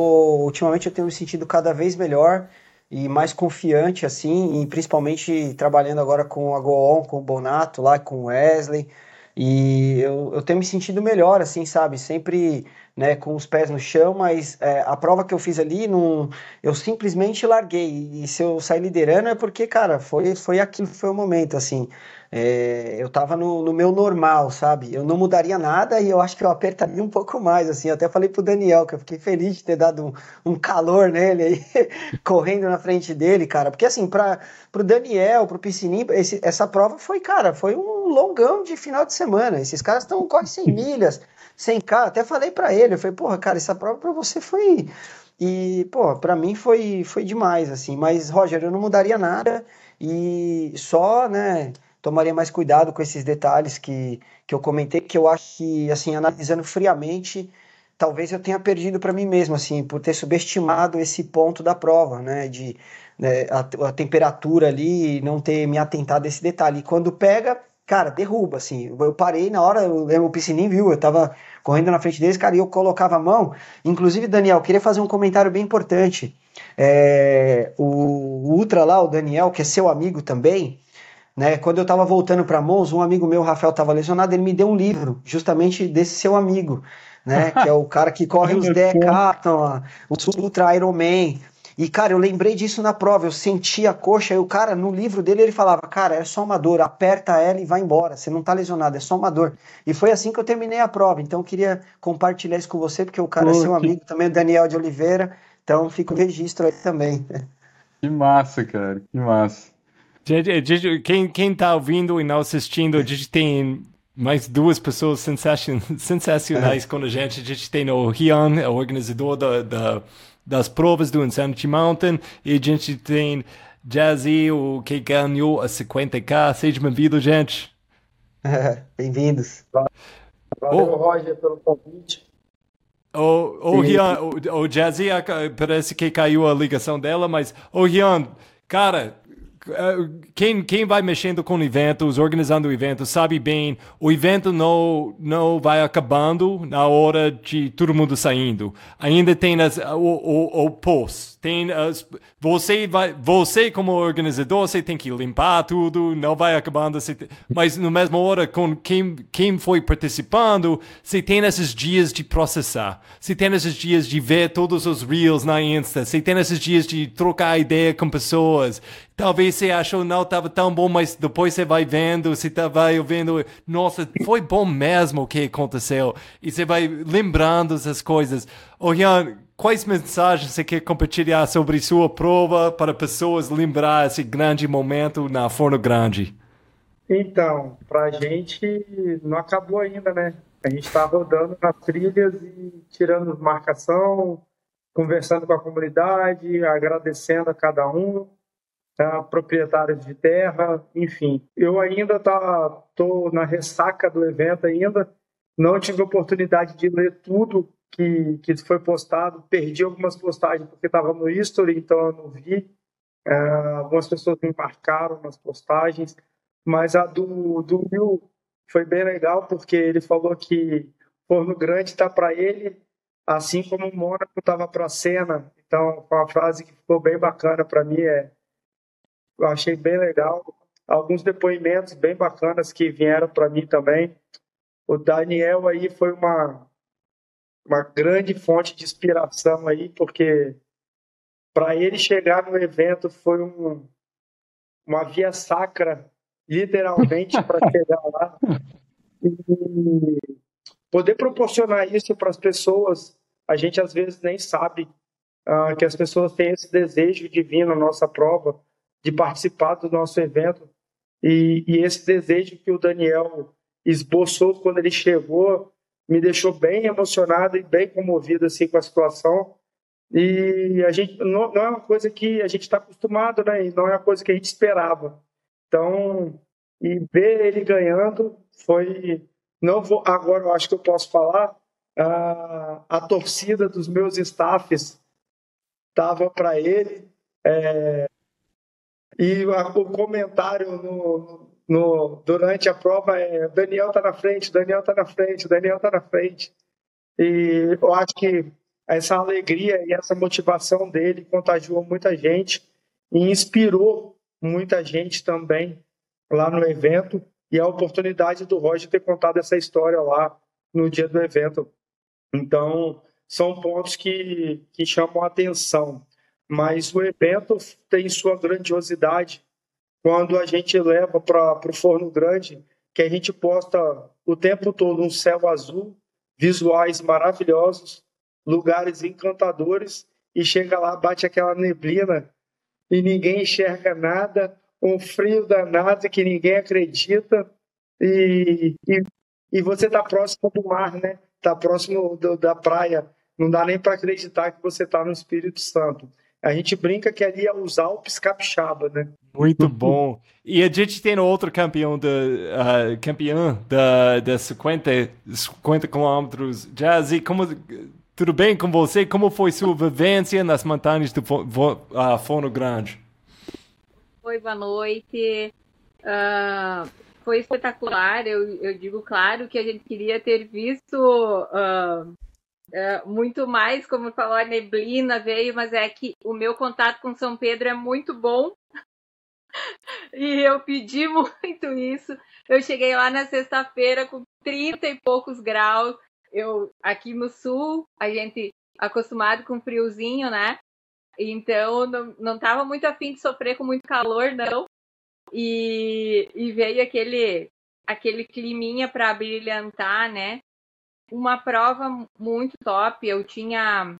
ultimamente eu tenho me sentido cada vez melhor e mais confiante, assim, e principalmente trabalhando agora com a Goon, com o Bonato lá, com o Wesley, e eu, eu tenho me sentido melhor, assim, sabe, sempre, né, com os pés no chão, mas é, a prova que eu fiz ali, não, eu simplesmente larguei, e se eu sair liderando é porque, cara, foi, foi aquilo, foi o momento, assim, é, eu tava no, no, meu normal, sabe? Eu não mudaria nada e eu acho que eu apertaria um pouco mais, assim. Eu até falei pro Daniel que eu fiquei feliz de ter dado um, um calor nele aí, correndo na frente dele, cara. Porque, assim, para pro Daniel, pro Piscininho, esse, essa prova foi, cara, foi um longão de final de semana. Esses caras estão quase 100 milhas, 100k. Até falei para ele, eu falei, porra, cara, essa prova para você foi. E, pô, para mim foi, foi demais, assim. Mas, Roger, eu não mudaria nada e só, né? tomaria mais cuidado com esses detalhes que, que eu comentei, que eu acho que, assim, analisando friamente, talvez eu tenha perdido para mim mesmo, assim, por ter subestimado esse ponto da prova, né, de né, a, a, temperatura ali não ter me atentado a esse detalhe. E quando pega, cara, derruba, assim. Eu parei na hora, eu, o piscininho viu, eu tava correndo na frente deles, cara, e eu colocava a mão. Inclusive, Daniel, queria fazer um comentário bem importante. É, o, o Ultra lá, o Daniel, que é seu amigo também, né? Quando eu estava voltando para Mons, um amigo meu, Rafael, estava lesionado, ele me deu um livro, justamente desse seu amigo, né? que é o cara que corre os Decathlon, os Ultra Ironman. E, cara, eu lembrei disso na prova, eu senti a coxa, e o cara, no livro dele, ele falava, cara, é só uma dor, aperta ela e vai embora, você não tá lesionado, é só uma dor. E foi assim que eu terminei a prova, então eu queria compartilhar isso com você, porque o cara Pô, é seu que... amigo, também o Daniel de Oliveira, então fica o registro aí também. Que massa, cara, que massa. Quem, quem tá ouvindo e não assistindo, a gente tem mais duas pessoas sensacionais é. com a gente. A gente tem o Rian, o organizador da, da, das provas do Insanity Mountain, e a gente tem Jazzy, o que ganhou a 50k. Seja bem-vindo, gente. Bem-vindos. Valeu, oh. Roger, pelo convite. O, o Rian, o, o Jazzy, parece que caiu a ligação dela, mas, o Rian, cara, quem, quem vai mexendo com eventos, organizando o evento, sabe bem, o evento não, não vai acabando na hora de todo mundo saindo. Ainda tem as, o, o, o post, tem as, você vai, você como organizador, você tem que limpar tudo, não vai acabando, você, mas no mesmo hora com quem, quem foi participando, você tem esses dias de processar, você tem esses dias de ver todos os reels na Insta, você tem esses dias de trocar ideia com pessoas, talvez você achou não estava tão bom, mas depois você vai vendo, você tá, vai ouvindo, nossa, foi bom mesmo o que aconteceu. E você vai lembrando essas coisas. Ô, Rian, quais mensagens você quer compartilhar sobre sua prova para pessoas lembrar esse grande momento na Forno Grande? Então, para a gente não acabou ainda, né? A gente está rodando nas trilhas e tirando marcação, conversando com a comunidade, agradecendo a cada um? Proprietários de terra, enfim. Eu ainda tá, tô na ressaca do evento ainda, não tive oportunidade de ler tudo que, que foi postado, perdi algumas postagens porque estava no history, então eu não vi. É, algumas pessoas me marcaram nas postagens, mas a do, do Will foi bem legal porque ele falou que Forno Grande está para ele, assim como o Mônaco estava para a cena. Então, uma frase que ficou bem bacana para mim é eu achei bem legal. Alguns depoimentos bem bacanas que vieram para mim também. O Daniel aí foi uma, uma grande fonte de inspiração aí, porque para ele chegar no evento foi um, uma via sacra, literalmente, para chegar lá. E poder proporcionar isso para as pessoas, a gente às vezes nem sabe uh, que as pessoas têm esse desejo de vir na nossa prova de participar do nosso evento. E, e, esse desejo que o Daniel esboçou quando ele chegou me deixou bem emocionado e bem comovido assim com a situação. E a gente não, não é uma coisa que a gente está acostumado, né? E não é uma coisa que a gente esperava. Então, e ver ele ganhando foi não vou agora eu acho que eu posso falar a, a torcida dos meus staffs estava para ele é, e o comentário no, no, durante a prova é Daniel está na frente, Daniel está na frente, Daniel está na frente. E eu acho que essa alegria e essa motivação dele contagiou muita gente e inspirou muita gente também lá no evento. E a oportunidade do Roger ter contado essa história lá no dia do evento. Então, são pontos que, que chamam a atenção mas o evento tem sua grandiosidade quando a gente leva para o forno grande, que a gente posta o tempo todo um céu azul, visuais maravilhosos, lugares encantadores, e chega lá, bate aquela neblina e ninguém enxerga nada, um frio danado que ninguém acredita, e, e, e você está próximo do mar, né? Está próximo do, da praia, não dá nem para acreditar que você está no Espírito Santo. A gente brinca que ali é os Alpes Capixaba, né? Muito bom. E a gente tem outro campeão da uh, campeã da, da 50, 50 quilômetros. Jazzy, como tudo bem com você? Como foi sua vivência nas montanhas do uh, Fono Grande? Oi, boa noite. Uh, foi espetacular. Eu, eu digo, claro, que a gente queria ter visto uh, é, muito mais, como falou, a neblina veio, mas é que o meu contato com São Pedro é muito bom. e eu pedi muito isso. Eu cheguei lá na sexta-feira com 30 e poucos graus. Eu aqui no sul, a gente acostumado com friozinho, né? Então não, não tava muito afim de sofrer com muito calor, não. E, e veio aquele aquele climinha para brilhantar, né? Uma prova muito top. Eu tinha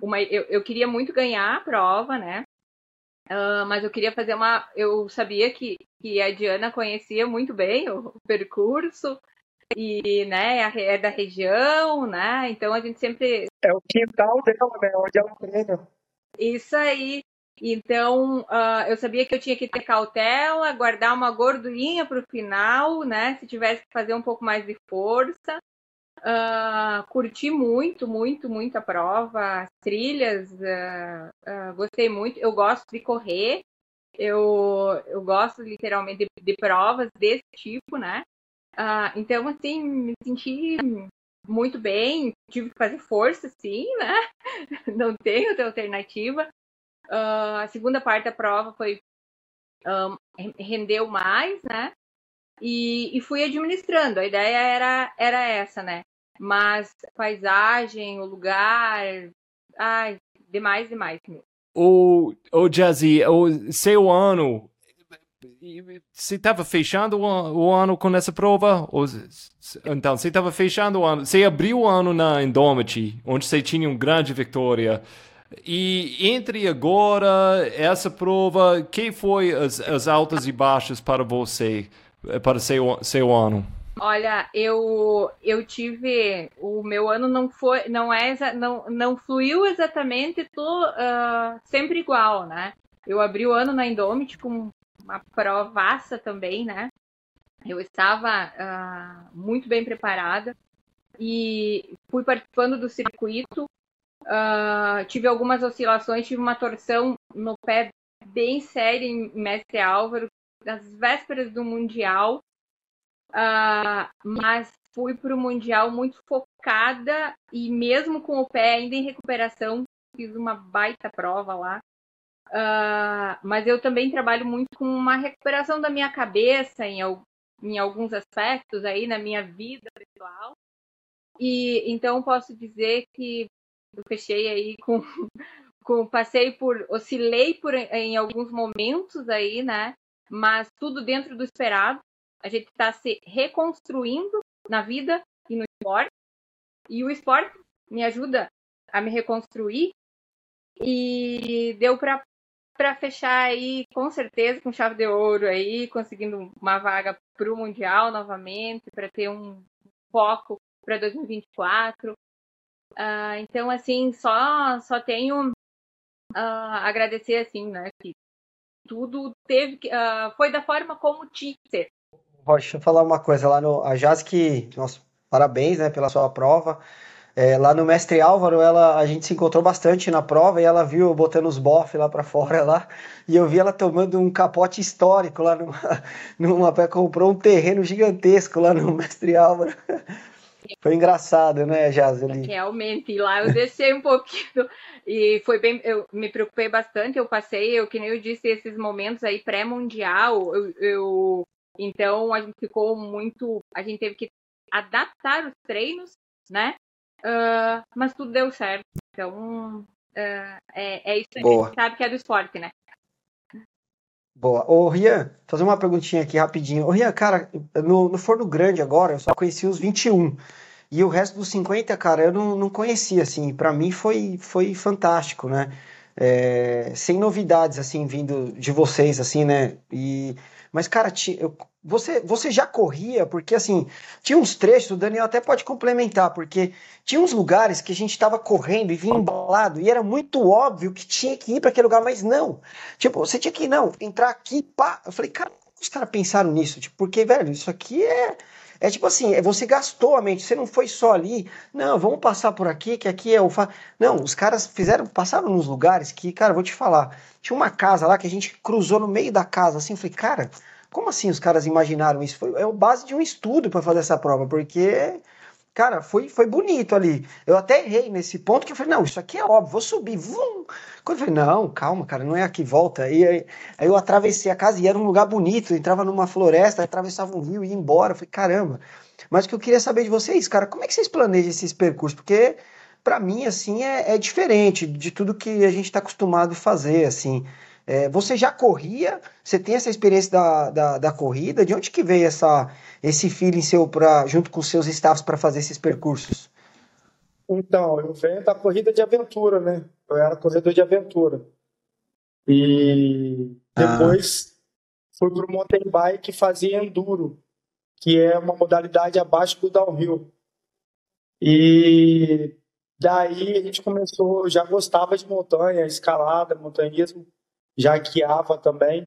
uma, eu, eu queria muito ganhar a prova, né? Uh, mas eu queria fazer uma. Eu sabia que, que a Diana conhecia muito bem o, o percurso e, né, é, é da região, né? Então a gente sempre. É o quintal dela, né? Onde ela treina. Isso aí. Então, uh, eu sabia que eu tinha que ter cautela, guardar uma gordurinha para o final, né? Se tivesse que fazer um pouco mais de força. Uh, curti muito, muito, muito a prova, as trilhas, uh, uh, gostei muito. Eu gosto de correr, eu, eu gosto literalmente de, de provas desse tipo, né? então, assim, me senti muito bem, tive que fazer força, sim, né? Não tenho outra alternativa. a segunda parte da prova foi um, rendeu mais, né? E, e, fui administrando. A ideia era, era essa, né? Mas paisagem, o lugar, ai, demais, demais mesmo. O, o Jazzy, o seu ano, você estava fechando o, ano com essa prova? Ou, então, você estava fechando o ano, você abriu o ano na Indomity, onde você tinha uma grande vitória. E entre agora, essa prova, que foi as, as altas e baixas para você, para seu, seu ano? Olha, eu eu tive o meu ano não foi não é não não fluiu exatamente tô, uh, sempre igual, né? Eu abri o ano na Indomit com uma provaça também, né? Eu estava uh, muito bem preparada e fui participando do circuito. Uh, tive algumas oscilações, tive uma torção no pé bem séria em Mestre Álvaro, nas vésperas do Mundial. Uh, mas fui para o Mundial muito focada e mesmo com o pé ainda em recuperação, fiz uma baita prova lá. Uh, mas eu também trabalho muito com uma recuperação da minha cabeça em, em alguns aspectos aí na minha vida pessoal. E então posso dizer que eu fechei aí com, com passei por oscilei por em alguns momentos aí, né? Mas tudo dentro do esperado a gente está se reconstruindo na vida e no esporte. E o esporte me ajuda a me reconstruir. E deu para para fechar aí, com certeza, com chave de ouro aí, conseguindo uma vaga para o Mundial novamente, para ter um foco para 2024. Uh, então, assim, só, só tenho uh, agradecer, assim, né, que tudo teve, uh, foi da forma como tinha que ser. Deixa eu falar uma coisa lá no. A Jazz que. Nossa, parabéns né, pela sua prova. É, lá no Mestre Álvaro, ela, a gente se encontrou bastante na prova e ela viu botando os bofs lá para fora lá. E eu vi ela tomando um capote histórico lá numa. numa comprou um terreno gigantesco lá no Mestre Álvaro. Foi engraçado, né? Ali. Realmente, lá eu deixei um pouquinho e foi bem, eu me preocupei bastante, eu passei, eu que nem eu disse, esses momentos aí pré-mundial, eu, eu então a gente ficou muito. A gente teve que adaptar os treinos, né? Uh, mas tudo deu certo. Então uh, é, é isso que a gente sabe que é do esporte, né? Boa. Ô, Rian, fazer uma perguntinha aqui rapidinho. Ô, Rian, cara, no, no Forno Grande agora, eu só conheci os 21. E o resto dos 50, cara, eu não, não conhecia, assim. para mim foi, foi fantástico, né? É, sem novidades, assim, vindo de vocês, assim, né? E Mas, cara, eu, você, você já corria, porque assim, tinha uns trechos, o Daniel até pode complementar, porque tinha uns lugares que a gente estava correndo e vinha embalado, e era muito óbvio que tinha que ir para aquele lugar, mas não. Tipo, você tinha que, não, entrar aqui, pá. Eu falei, cara, os caras pensaram nisso? Tipo, porque, velho, isso aqui é é tipo assim, é, você gastou a mente, você não foi só ali, não, vamos passar por aqui, que aqui é o. Fa... Não, os caras fizeram, passaram nos lugares que, cara, vou te falar, tinha uma casa lá que a gente cruzou no meio da casa, assim, falei, cara, como assim os caras imaginaram isso? Foi é a base de um estudo para fazer essa prova, porque Cara, foi, foi bonito ali. Eu até errei nesse ponto que eu falei, não, isso aqui é óbvio, vou subir. Vum. Quando eu falei, não, calma, cara, não é aqui, volta. E aí, aí eu atravessei a casa e era um lugar bonito, entrava numa floresta, atravessava um rio e ia embora. Eu falei, caramba. Mas o que eu queria saber de vocês, cara, como é que vocês planejam esses percursos? Porque para mim, assim, é, é diferente de tudo que a gente está acostumado a fazer, assim. É, você já corria? Você tem essa experiência da, da, da, corrida? De onde que veio essa, esse feeling seu pra, junto com seus staffs para fazer esses percursos? Então, eu venho da corrida de aventura, né? Eu era corredor de aventura. E depois ah. fui para o mountain bike e fazia enduro, que é uma modalidade abaixo do downhill. E daí a gente começou, já gostava de montanha, escalada, montanhismo já guiava também.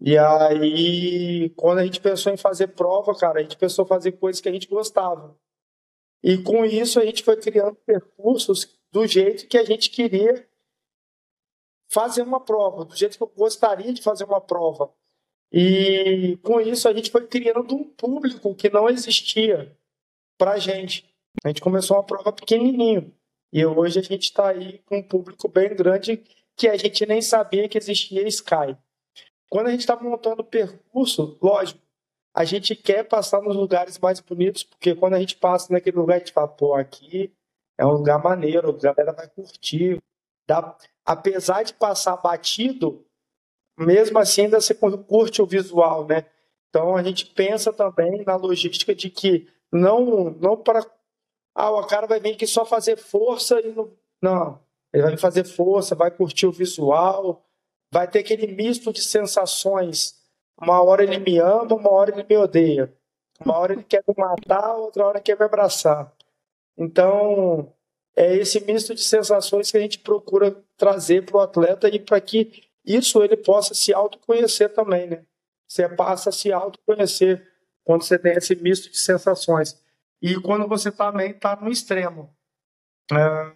E aí, quando a gente pensou em fazer prova, cara, a gente pensou em fazer coisas que a gente gostava. E com isso a gente foi criando percursos do jeito que a gente queria fazer uma prova, do jeito que eu gostaria de fazer uma prova. E com isso a gente foi criando um público que não existia para gente. A gente começou uma prova pequenininho. E hoje a gente está aí com um público bem grande que a gente nem sabia que existia Sky. Quando a gente está montando o percurso, lógico, a gente quer passar nos lugares mais bonitos, porque quando a gente passa naquele lugar, a gente fala, pô, aqui é um lugar maneiro, a galera vai curtir. Dá... Apesar de passar batido, mesmo assim ainda você curte o visual, né? Então a gente pensa também na logística de que não, não para. Ah, o cara vai vir aqui só fazer força e não. Não. Ele vai fazer força, vai curtir o visual, vai ter aquele misto de sensações. Uma hora ele me ama, uma hora ele me odeia. Uma hora ele quer me matar, outra hora quer me abraçar. Então, é esse misto de sensações que a gente procura trazer para o atleta e para que isso ele possa se autoconhecer também, né? Você passa a se autoconhecer quando você tem esse misto de sensações. E quando você também está no extremo. É,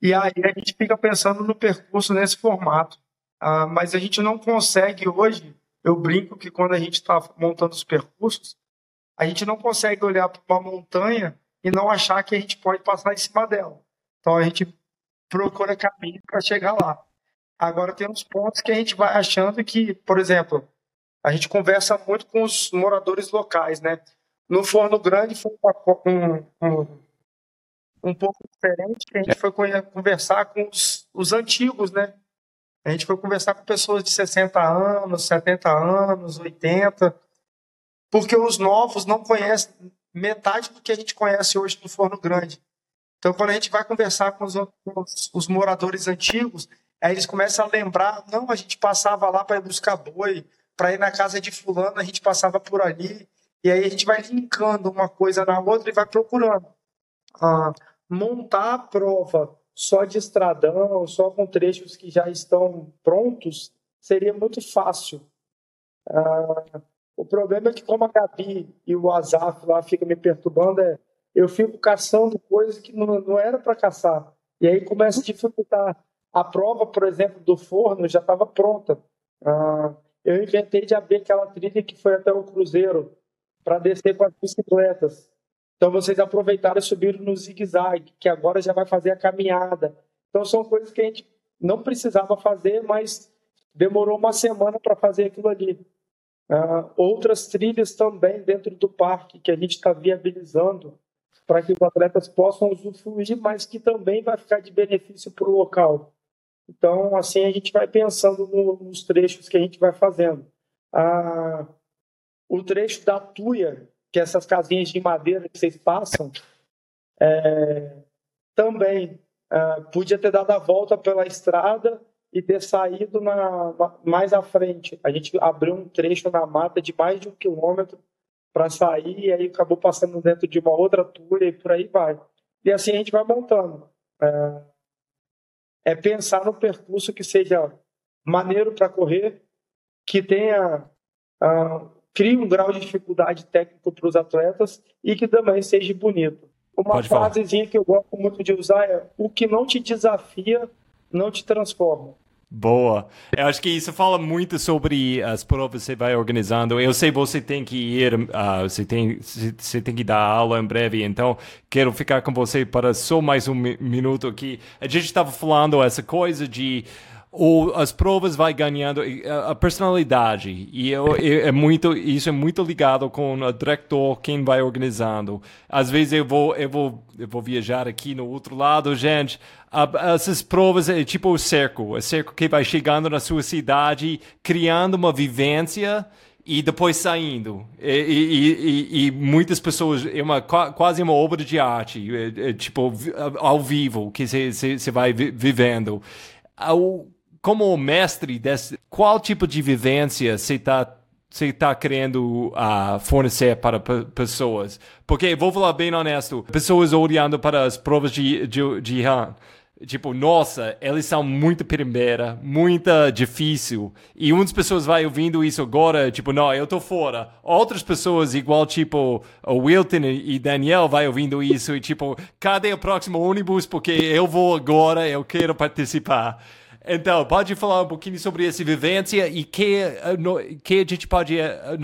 e aí a gente fica pensando no percurso nesse formato. Ah, mas a gente não consegue hoje, eu brinco que quando a gente está montando os percursos, a gente não consegue olhar para uma montanha e não achar que a gente pode passar em cima dela. Então a gente procura caminho para chegar lá. Agora tem uns pontos que a gente vai achando que, por exemplo, a gente conversa muito com os moradores locais, né? No Forno Grande foi um, um, um pouco diferente, que a gente foi conversar com os, os antigos, né? A gente foi conversar com pessoas de 60 anos, 70 anos, 80, porque os novos não conhecem metade do que a gente conhece hoje no Forno Grande. Então, quando a gente vai conversar com os, os, os moradores antigos, aí eles começam a lembrar: não, a gente passava lá para buscar boi, para ir na casa de Fulano, a gente passava por ali. E aí a gente vai linkando uma coisa na outra e vai procurando. Ah, montar a prova só de estradão, só com trechos que já estão prontos, seria muito fácil. Ah, o problema é que, como a Gabi e o Azaf lá ficam me perturbando, é eu fico caçando coisas que não, não era para caçar. E aí começa a dificultar. A prova, por exemplo, do forno já estava pronta. Ah, eu inventei de abrir aquela trilha que foi até o Cruzeiro para descer com as bicicletas. Então vocês aproveitaram e subiram no zigue-zague, que agora já vai fazer a caminhada. Então são coisas que a gente não precisava fazer, mas demorou uma semana para fazer aquilo ali. Uh, outras trilhas também dentro do parque que a gente está viabilizando para que os atletas possam usufruir, mas que também vai ficar de benefício para o local. Então, assim, a gente vai pensando no, nos trechos que a gente vai fazendo. Uh, o trecho da Tuia, que essas casinhas de madeira que vocês passam, é, também é, podia ter dado a volta pela estrada e ter saído na, mais à frente. A gente abriu um trecho na mata de mais de um quilômetro para sair e aí acabou passando dentro de uma outra tour e por aí vai. E assim a gente vai montando. É, é pensar no percurso que seja maneiro para correr, que tenha uh, crie um grau de dificuldade técnico para os atletas e que também seja bonito. Uma Pode frasezinha falar. que eu gosto muito de usar é: o que não te desafia não te transforma. Boa. Eu acho que isso fala muito sobre as provas que você vai organizando. Eu sei você tem que ir, uh, você, tem, você tem que dar aula em breve, então quero ficar com você para só mais um minuto aqui. A gente estava falando essa coisa de ou as provas vai ganhando a personalidade. E eu, é muito isso é muito ligado com o diretor quem vai organizando. Às vezes eu vou eu vou eu vou viajar aqui no outro lado gente. Essas provas é tipo o cerco. O cerco que vai chegando na sua cidade criando uma vivência e depois saindo. E, e, e, e, muitas pessoas, é uma, quase uma obra de arte, é, é, tipo, ao vivo, que você vai vivendo. Como mestre, desse, qual tipo de vivência você está você está querendo uh, fornecer para pessoas? Porque, vou falar bem honesto, pessoas olhando para as provas de, de, de Han, tipo, nossa, eles são muito primeira, muito difícil. E umas pessoas vai ouvindo isso agora, tipo, não, eu tô fora. Outras pessoas, igual, tipo, o Wilton e Daniel vai ouvindo isso e, tipo, cadê o próximo ônibus? Porque eu vou agora, eu quero participar. Então, pode falar um pouquinho sobre essa vivência e que, eh, que a gente pode uh,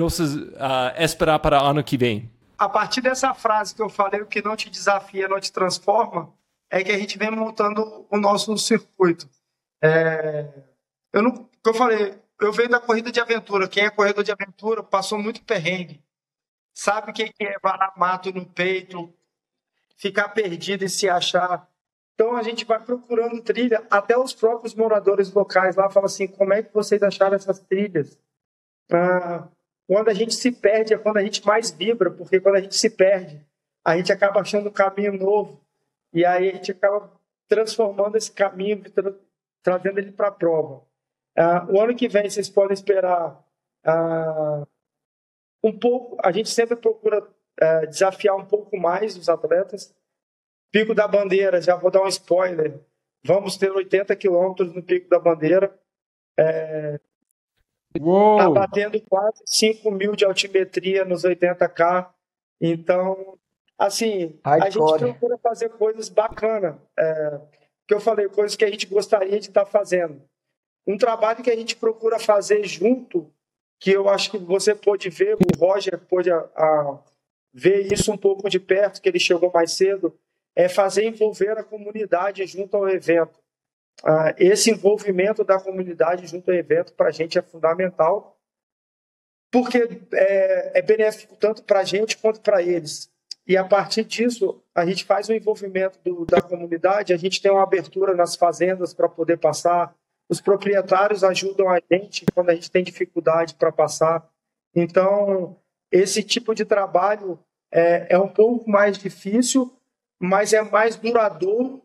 esperar para o ano que vem? A partir dessa frase que eu falei, o que não te desafia não te transforma, é que a gente vem montando o nosso circuito. É... Eu não, eu falei, eu venho da corrida de aventura. Quem é corredor de aventura passou muito perrengue. Sabe o que é varar mato no peito, ficar perdido e se achar. Então a gente vai procurando trilha, até os próprios moradores locais lá falam assim: como é que vocês acharam essas trilhas? Ah, quando a gente se perde é quando a gente mais vibra, porque quando a gente se perde, a gente acaba achando um caminho novo e aí a gente acaba transformando esse caminho, tra trazendo ele para a prova. Ah, o ano que vem vocês podem esperar ah, um pouco. A gente sempre procura ah, desafiar um pouco mais os atletas. Pico da Bandeira, já vou dar um spoiler. Vamos ter 80 quilômetros no Pico da Bandeira. É, Está batendo quase 5 mil de altimetria nos 80K. Então, assim, Hardcore. a gente procura fazer coisas bacanas. É, que eu falei, coisas que a gente gostaria de estar tá fazendo. Um trabalho que a gente procura fazer junto, que eu acho que você pôde ver, o Roger pôde a, a, ver isso um pouco de perto, que ele chegou mais cedo, é fazer envolver a comunidade junto ao evento. Ah, esse envolvimento da comunidade junto ao evento para a gente é fundamental, porque é, é benéfico tanto para a gente quanto para eles. E a partir disso, a gente faz o envolvimento do, da comunidade, a gente tem uma abertura nas fazendas para poder passar, os proprietários ajudam a gente quando a gente tem dificuldade para passar. Então, esse tipo de trabalho é, é um pouco mais difícil, mas é mais duradouro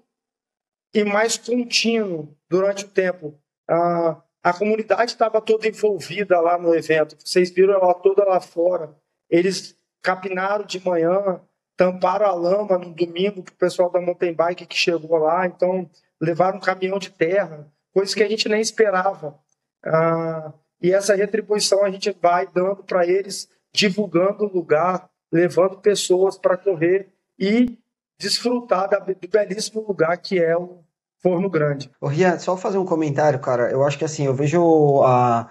e mais contínuo durante o tempo. A, a comunidade estava toda envolvida lá no evento. Vocês viram ela toda lá fora. Eles capinaram de manhã, tamparam a lama no domingo para o pessoal da mountain bike que chegou lá. Então, levaram um caminhão de terra, coisa que a gente nem esperava. Ah, e essa retribuição a gente vai dando para eles, divulgando o lugar, levando pessoas para correr e desfrutar do belíssimo lugar que é o Forno Grande. Ô Rian, só fazer um comentário, cara. Eu acho que assim, eu vejo a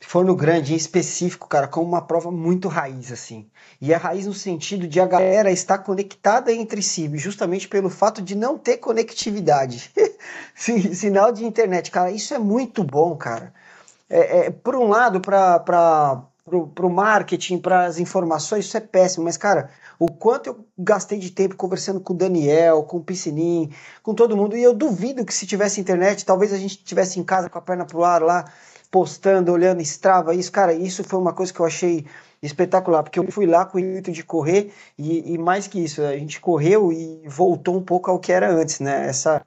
Forno Grande em específico, cara, como uma prova muito raiz, assim. E é raiz no sentido de a galera estar conectada entre si, justamente pelo fato de não ter conectividade. Sinal de internet, cara, isso é muito bom, cara. É, é por um lado, para o marketing, para as informações, isso é péssimo, mas, cara, o quanto eu gastei de tempo conversando com o Daniel, com o Piscinim, com todo mundo, e eu duvido que se tivesse internet, talvez a gente estivesse em casa com a perna pro ar lá, postando, olhando Strava, isso, cara, isso foi uma coisa que eu achei espetacular, porque eu fui lá com o intuito de correr, e, e mais que isso, a gente correu e voltou um pouco ao que era antes, né, essa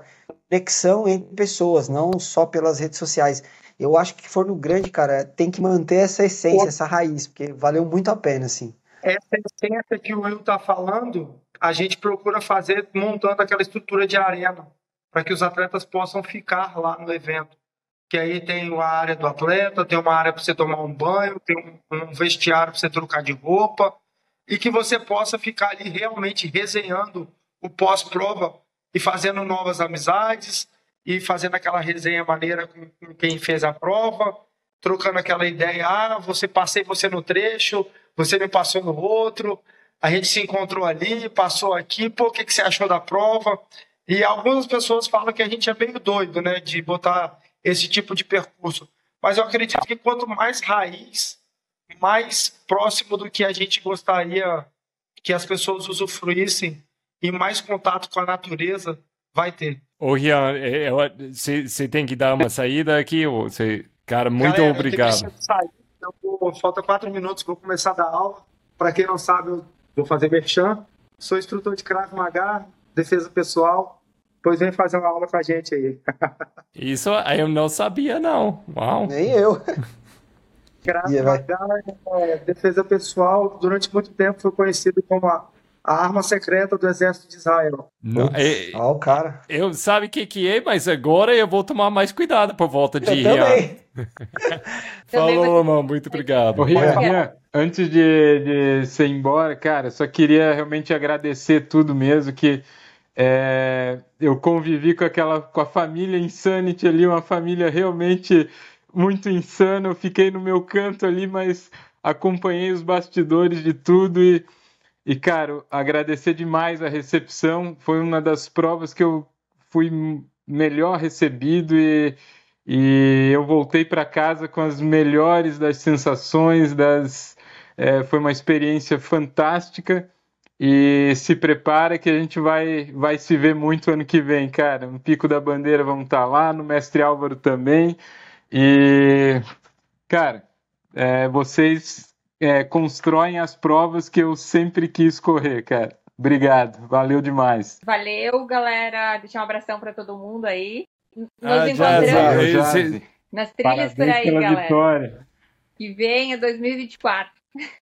conexão entre pessoas, não só pelas redes sociais. Eu acho que for no grande, cara, tem que manter essa essência, essa raiz, porque valeu muito a pena, assim. Essa essência que o Will está falando, a gente procura fazer montando aquela estrutura de arena, para que os atletas possam ficar lá no evento. Que aí tem a área do atleta, tem uma área para você tomar um banho, tem um vestiário para você trocar de roupa, e que você possa ficar ali realmente resenhando o pós-prova e fazendo novas amizades e fazendo aquela resenha maneira com, com, quem fez a prova, trocando aquela ideia, ah, você passei você no trecho, você me passou no outro, a gente se encontrou ali, passou aqui, pô, o que, que você achou da prova? E algumas pessoas falam que a gente é meio doido, né, de botar esse tipo de percurso. Mas eu acredito que quanto mais raiz, mais próximo do que a gente gostaria que as pessoas usufruíssem e mais contato com a natureza vai ter. Ô, Rian, você tem que dar uma saída aqui, você... Cara, muito Galera, obrigado. Eu vou, falta quatro minutos, vou começar a dar aula. Para quem não sabe, eu vou fazer merchan. Sou instrutor de Krav Maga, defesa pessoal. Depois vem fazer uma aula com a gente aí. Isso eu não sabia, não. Uau. Nem eu. Krav Maga, é, defesa pessoal, durante muito tempo foi conhecido como a a arma secreta do exército de Israel. Não, é, ah, o cara. Eu sabe o que, que é, mas agora eu vou tomar mais cuidado por volta de eu também. Falou, irmão, muito obrigado. Ô, Rian, Rian, antes de, de ser embora, cara, só queria realmente agradecer tudo mesmo, que é, eu convivi com aquela com a família Insanity ali, uma família realmente muito insana. Eu fiquei no meu canto ali, mas acompanhei os bastidores de tudo e e, cara, agradecer demais a recepção. Foi uma das provas que eu fui melhor recebido e, e eu voltei para casa com as melhores das sensações. Das, é, foi uma experiência fantástica. E se prepara que a gente vai, vai se ver muito ano que vem, cara. No Pico da Bandeira vamos estar tá lá, no Mestre Álvaro também. E, cara, é, vocês é, constroem as provas que eu sempre quis correr, cara. Obrigado, valeu demais. Valeu, galera. Deixar um abração para todo mundo aí. Nos ah, encontramos Jazzy. nas trilhas Parabéns por aí, galera. Vitória. Que venha 2024.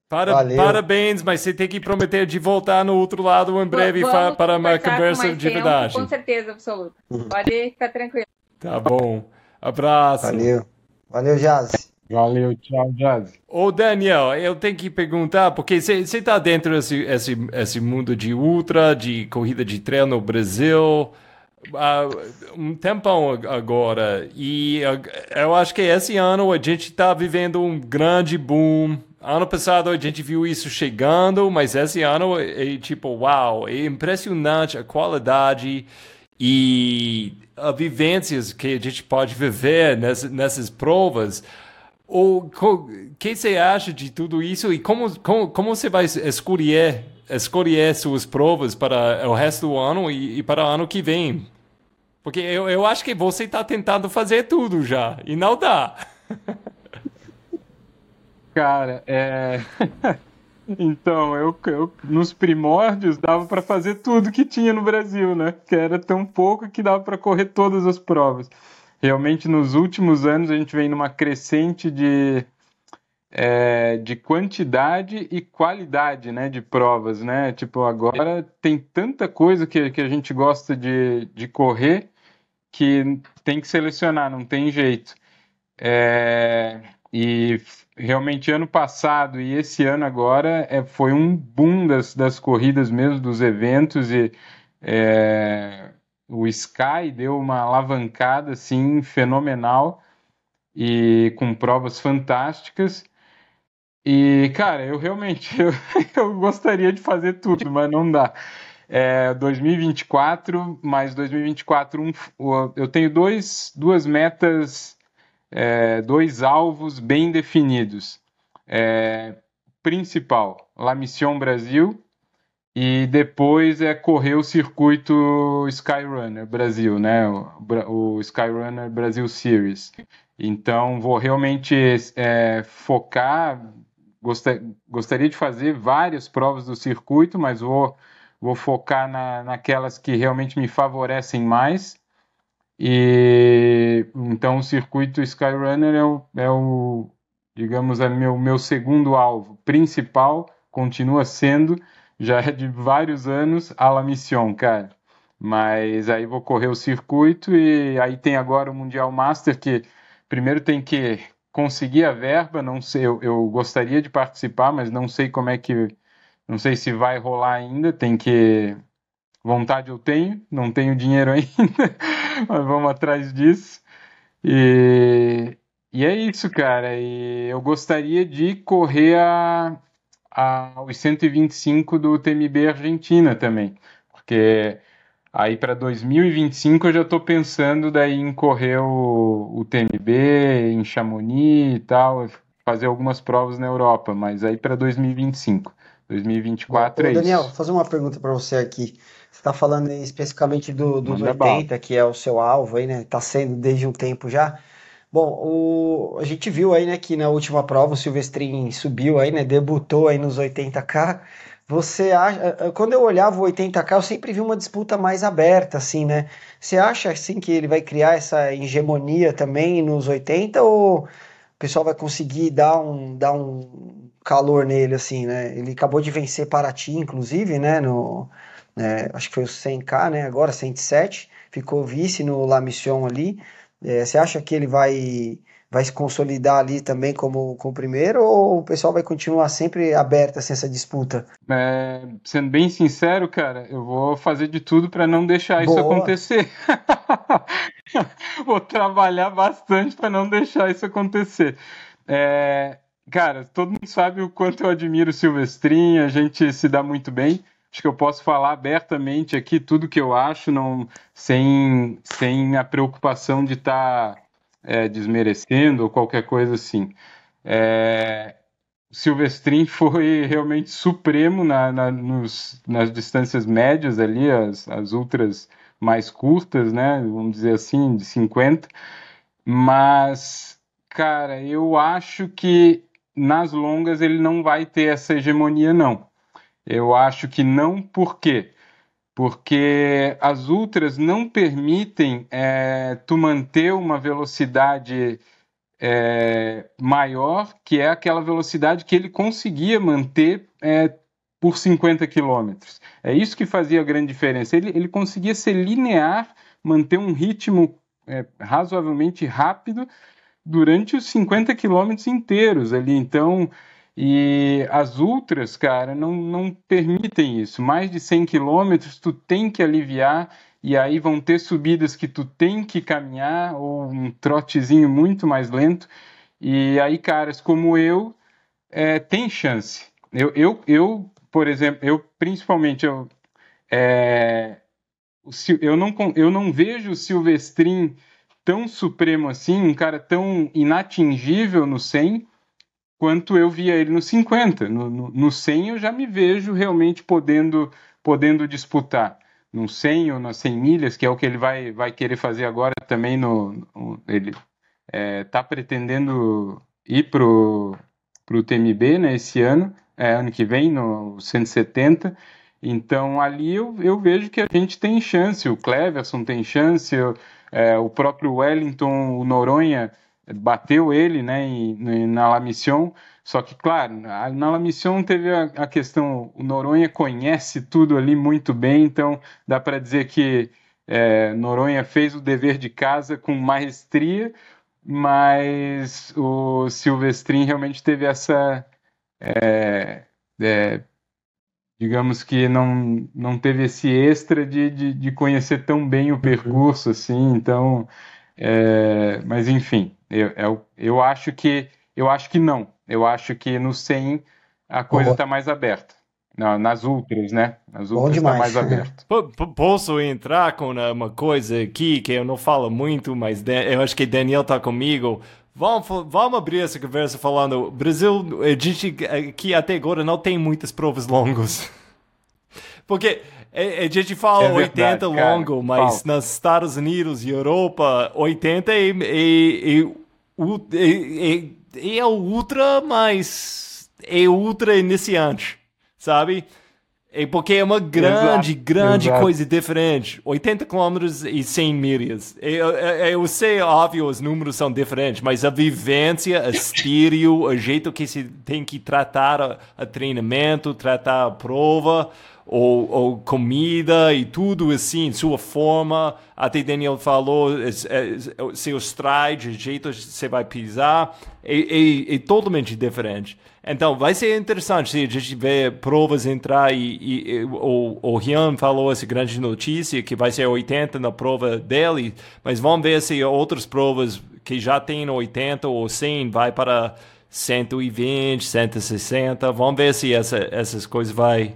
Para, parabéns, mas você tem que prometer de voltar no outro lado em breve Vamos para uma conversa de tempo, verdade. Com certeza absoluta. Pode ficar tranquilo. Tá bom. Abraço. Valeu. Valeu, Jazzy. Valeu, tchau, Jazz. Ô, Daniel, eu tenho que perguntar, porque você está dentro desse esse, esse mundo de ultra, de corrida de trail no Brasil, há um tempão agora, e eu acho que esse ano a gente está vivendo um grande boom. Ano passado a gente viu isso chegando, mas esse ano é tipo, uau, é impressionante a qualidade e as vivências que a gente pode viver nessas, nessas provas. O que você acha de tudo isso e como, como, como você vai escolher, escolher suas provas para o resto do ano e, e para o ano que vem? Porque eu, eu acho que você está tentando fazer tudo já e não dá. Cara, é. então, eu, eu, nos primórdios dava para fazer tudo que tinha no Brasil, né? Que era tão pouco que dava para correr todas as provas realmente nos últimos anos a gente vem numa crescente de, é, de quantidade e qualidade né, de provas, né? Tipo, agora tem tanta coisa que, que a gente gosta de, de correr que tem que selecionar, não tem jeito. É, e realmente ano passado e esse ano agora é, foi um boom das, das corridas mesmo, dos eventos e é, o Sky deu uma alavancada assim fenomenal e com provas fantásticas. E, cara, eu realmente eu, eu gostaria de fazer tudo, mas não dá. É, 2024, mais 2024, um, eu tenho dois, duas metas, é, dois alvos bem definidos. É, principal, La Mission Brasil, e depois é correr o circuito Skyrunner Brasil, né? O, o Skyrunner Brasil Series. Então vou realmente é, focar. Gostar, gostaria de fazer várias provas do circuito, mas vou, vou focar na, naquelas que realmente me favorecem mais. E então o circuito Skyrunner é o, é o digamos, é meu, meu segundo alvo principal, continua sendo, já é de vários anos, a La Mission, cara. Mas aí vou correr o circuito e aí tem agora o Mundial Master que primeiro tem que conseguir a verba, não sei, eu, eu gostaria de participar, mas não sei como é que, não sei se vai rolar ainda, tem que vontade eu tenho, não tenho dinheiro ainda, mas vamos atrás disso. E, e é isso, cara. E eu gostaria de correr a, a, os 125 do TMB Argentina também, porque aí para 2025 eu já estou pensando daí em correr o, o TMB em Chamonix e tal, fazer algumas provas na Europa, mas aí para 2025. 2024 Ô, é Daniel, isso. vou fazer uma pergunta para você aqui. Você está falando especificamente do, dos Manda 80, bala. que é o seu alvo aí, né? Está sendo desde um tempo já. Bom, o, a gente viu aí, né, que na última prova o Silvestrin subiu aí, né, debutou aí nos 80K. Você acha, quando eu olhava o 80K, eu sempre vi uma disputa mais aberta, assim, né? Você acha, assim, que ele vai criar essa hegemonia também nos 80 ou o pessoal vai conseguir dar um, dar um calor nele, assim, né? Ele acabou de vencer Paraty, inclusive, né, no, é, acho que foi o 100K, né, agora 107, ficou vice no La Mission ali. É, você acha que ele vai, vai se consolidar ali também como, como primeiro ou o pessoal vai continuar sempre aberto assim, essa disputa? É, sendo bem sincero, cara, eu vou fazer de tudo para não deixar Boa. isso acontecer. vou trabalhar bastante para não deixar isso acontecer. É, cara, todo mundo sabe o quanto eu admiro o Silvestrinho, a gente se dá muito bem acho que eu posso falar abertamente aqui tudo que eu acho, não, sem, sem a preocupação de estar tá, é, desmerecendo ou qualquer coisa assim. É, Silvestrin foi realmente supremo na, na, nos, nas distâncias médias ali, as, as ultras mais curtas, né? Vamos dizer assim, de 50. Mas, cara, eu acho que nas longas ele não vai ter essa hegemonia, não. Eu acho que não, por quê? Porque as ultras não permitem é, tu manter uma velocidade é, maior, que é aquela velocidade que ele conseguia manter é, por 50 quilômetros. É isso que fazia a grande diferença. Ele, ele conseguia ser linear, manter um ritmo é, razoavelmente rápido durante os 50 quilômetros inteiros ali. Então, e as ultras, cara, não, não permitem isso. Mais de 100 quilômetros, tu tem que aliviar, e aí vão ter subidas que tu tem que caminhar, ou um trotezinho muito mais lento. E aí, caras como eu, é, tem chance. Eu, eu, eu, por exemplo, eu principalmente, eu, é, eu, não, eu não vejo o Silvestrin tão supremo assim, um cara tão inatingível no 100, quanto eu via ele no 50. No, no, no 100 eu já me vejo realmente podendo, podendo disputar. No 100 ou nas 100 milhas, que é o que ele vai, vai querer fazer agora também. No, no ele está é, tá pretendendo ir para o TMB né, esse ano, é, ano que vem, no 170. Então ali eu, eu vejo que a gente tem chance, o Cleverson tem chance, é, o próprio Wellington, o Noronha bateu ele né, na La Mission. Só que, claro, na La Mission teve a, a, questão, o Noronha conhece tudo ali muito bem, então dá para dizer que é, Noronha fez o dever de casa com maestria, mas o Silvestrin realmente teve essa. É, é, digamos que não, não teve esse extra de, de, de conhecer tão bem o percurso, assim, então. É, mas enfim, eu, eu, eu, acho que eu acho que não. Eu acho que no 100 a coisa está mais aberta. Não, nas ultras, né? Nas ultras está mais aberto. Posso entrar com uma coisa aqui que eu não falo muito, mas eu acho que Daniel está comigo. Vamos, vamos abrir essa conversa falando. Brasil, a gente aqui até agora não tem muitas provas longas. Porque a gente fala é verdade, 80 longo, mas nos Estados Unidos e Europa, 80 e, e, e é, é o ultra, mas é ultra iniciante, sabe? É porque é uma grande, exato, grande exato. coisa diferente. 80 quilômetros e 100 milhas. Eu, eu, eu, sei, óbvio, os números são diferentes, mas a vivência, o estilo, o jeito que se tem que tratar a, a treinamento, tratar a prova, ou, ou, comida e tudo assim, sua forma. Até Daniel falou, é, é, seu stride, jeito que você vai pisar, é, é, é totalmente diferente. Então, vai ser interessante se a gente ver provas entrar e, e, e o, o Rian falou essa grande notícia que vai ser 80 na prova dele, mas vamos ver se outras provas que já tem 80 ou 100 vai para 120, 160. Vamos ver se essa, essas coisas vai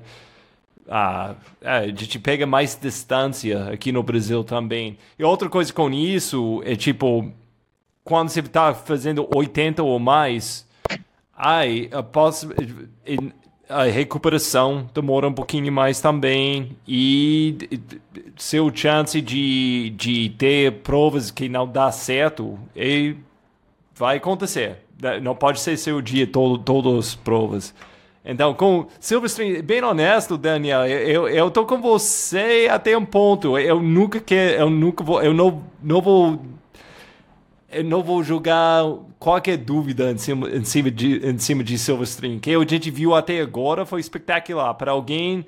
ah, a gente pega mais distância aqui no Brasil também. E outra coisa com isso é tipo, quando você está fazendo 80 ou mais, Ai, após a recuperação demora um pouquinho mais também e seu chance de, de ter provas que não dá certo e vai acontecer. Não pode ser seu dia todo, todas as provas. Então, com Silverstream, bem honesto, Daniel, eu, eu tô com você até um ponto. Eu nunca quero, eu nunca vou, eu não, não vou eu não vou julgar qualquer dúvida em cima, em cima, de, em cima de Silverstream. que a gente viu até agora foi espetacular. Para alguém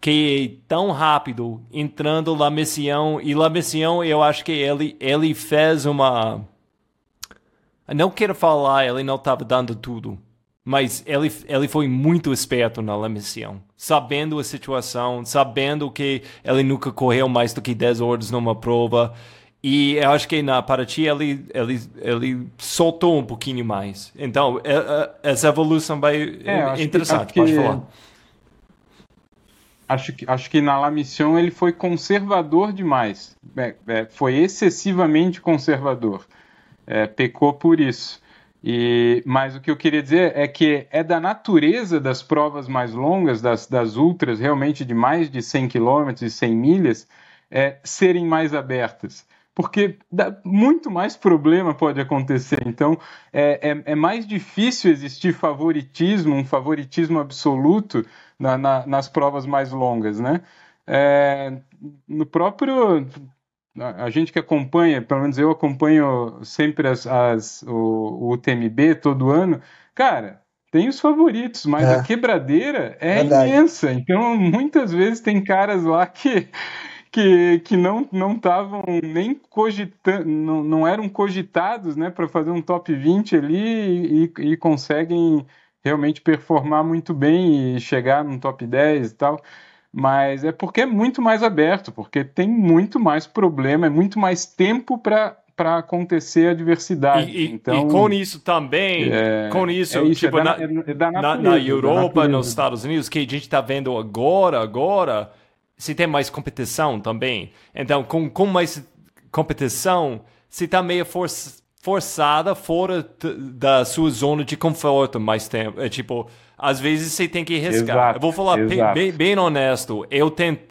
que é tão rápido entrando na missão, e na missão eu acho que ele, ele fez uma. Eu não quero falar, ele não estava dando tudo. Mas ele, ele foi muito esperto na missão, sabendo a situação, sabendo que ele nunca correu mais do que 10 horas numa prova. E eu acho que na Paraty ele, ele, ele soltou um pouquinho mais. Então, é, é, essa evolução vai é, interessante, que, pode falar. Acho que, acho que na La Mission ele foi conservador demais. É, é, foi excessivamente conservador. É, pecou por isso. E, mas o que eu queria dizer é que é da natureza das provas mais longas, das, das ultras, realmente de mais de 100 km e 100 milhas, é, serem mais abertas porque muito mais problema pode acontecer. Então, é, é, é, mais difícil existir favoritismo, um favoritismo absoluto na, na, nas provas mais longas, né? É, no próprio a gente que acompanha, pelo menos eu acompanho sempre as, as o, o UTMB todo ano, cara, tem os favoritos, mas é. a quebradeira é Verdade. imensa. Então, muitas vezes tem caras lá que que, que não não estavam nem cogitando, não, não eram cogitados né, para fazer um top 20 ali e, e, conseguem realmente performar muito bem e chegar no top 10 e tal. Mas é porque é muito mais aberto, porque tem muito mais problema, é muito mais tempo para para acontecer a diversidade. E, então, e com isso também, é, com isso, é isso tipo, é da, na, é natureza, na, na, Europa, nos Estados Unidos, que a gente está vendo agora, agora, se tem mais competição também. Então, com, com mais competição, se está meio for, forçada fora da sua zona de conforto mais tempo. É tipo, às vezes você tem que arriscar. Exato, eu vou falar bem, bem, honesto. Eu tentei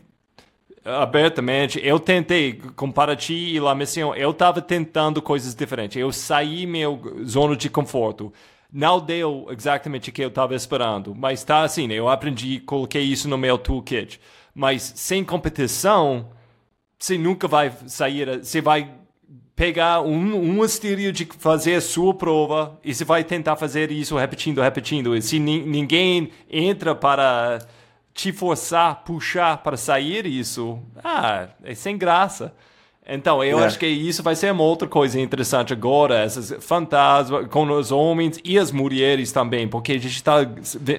abertamente, eu tentei, com Paraty e La Mission, eu estava tentando coisas diferentes. Eu saí meu zona de conforto. Não deu exatamente o que eu estava esperando, mas tá assim, eu aprendi, coloquei isso no meu toolkit. Mas sem competição, você nunca vai sair. Você vai pegar um, um estilo de fazer a sua prova e você vai tentar fazer isso repetindo, repetindo. E se ninguém entra para te forçar, puxar para sair isso, ah, é sem graça. Então, eu é. acho que isso vai ser uma outra coisa interessante agora, esses fantasmas com os homens e as mulheres também, porque a gente está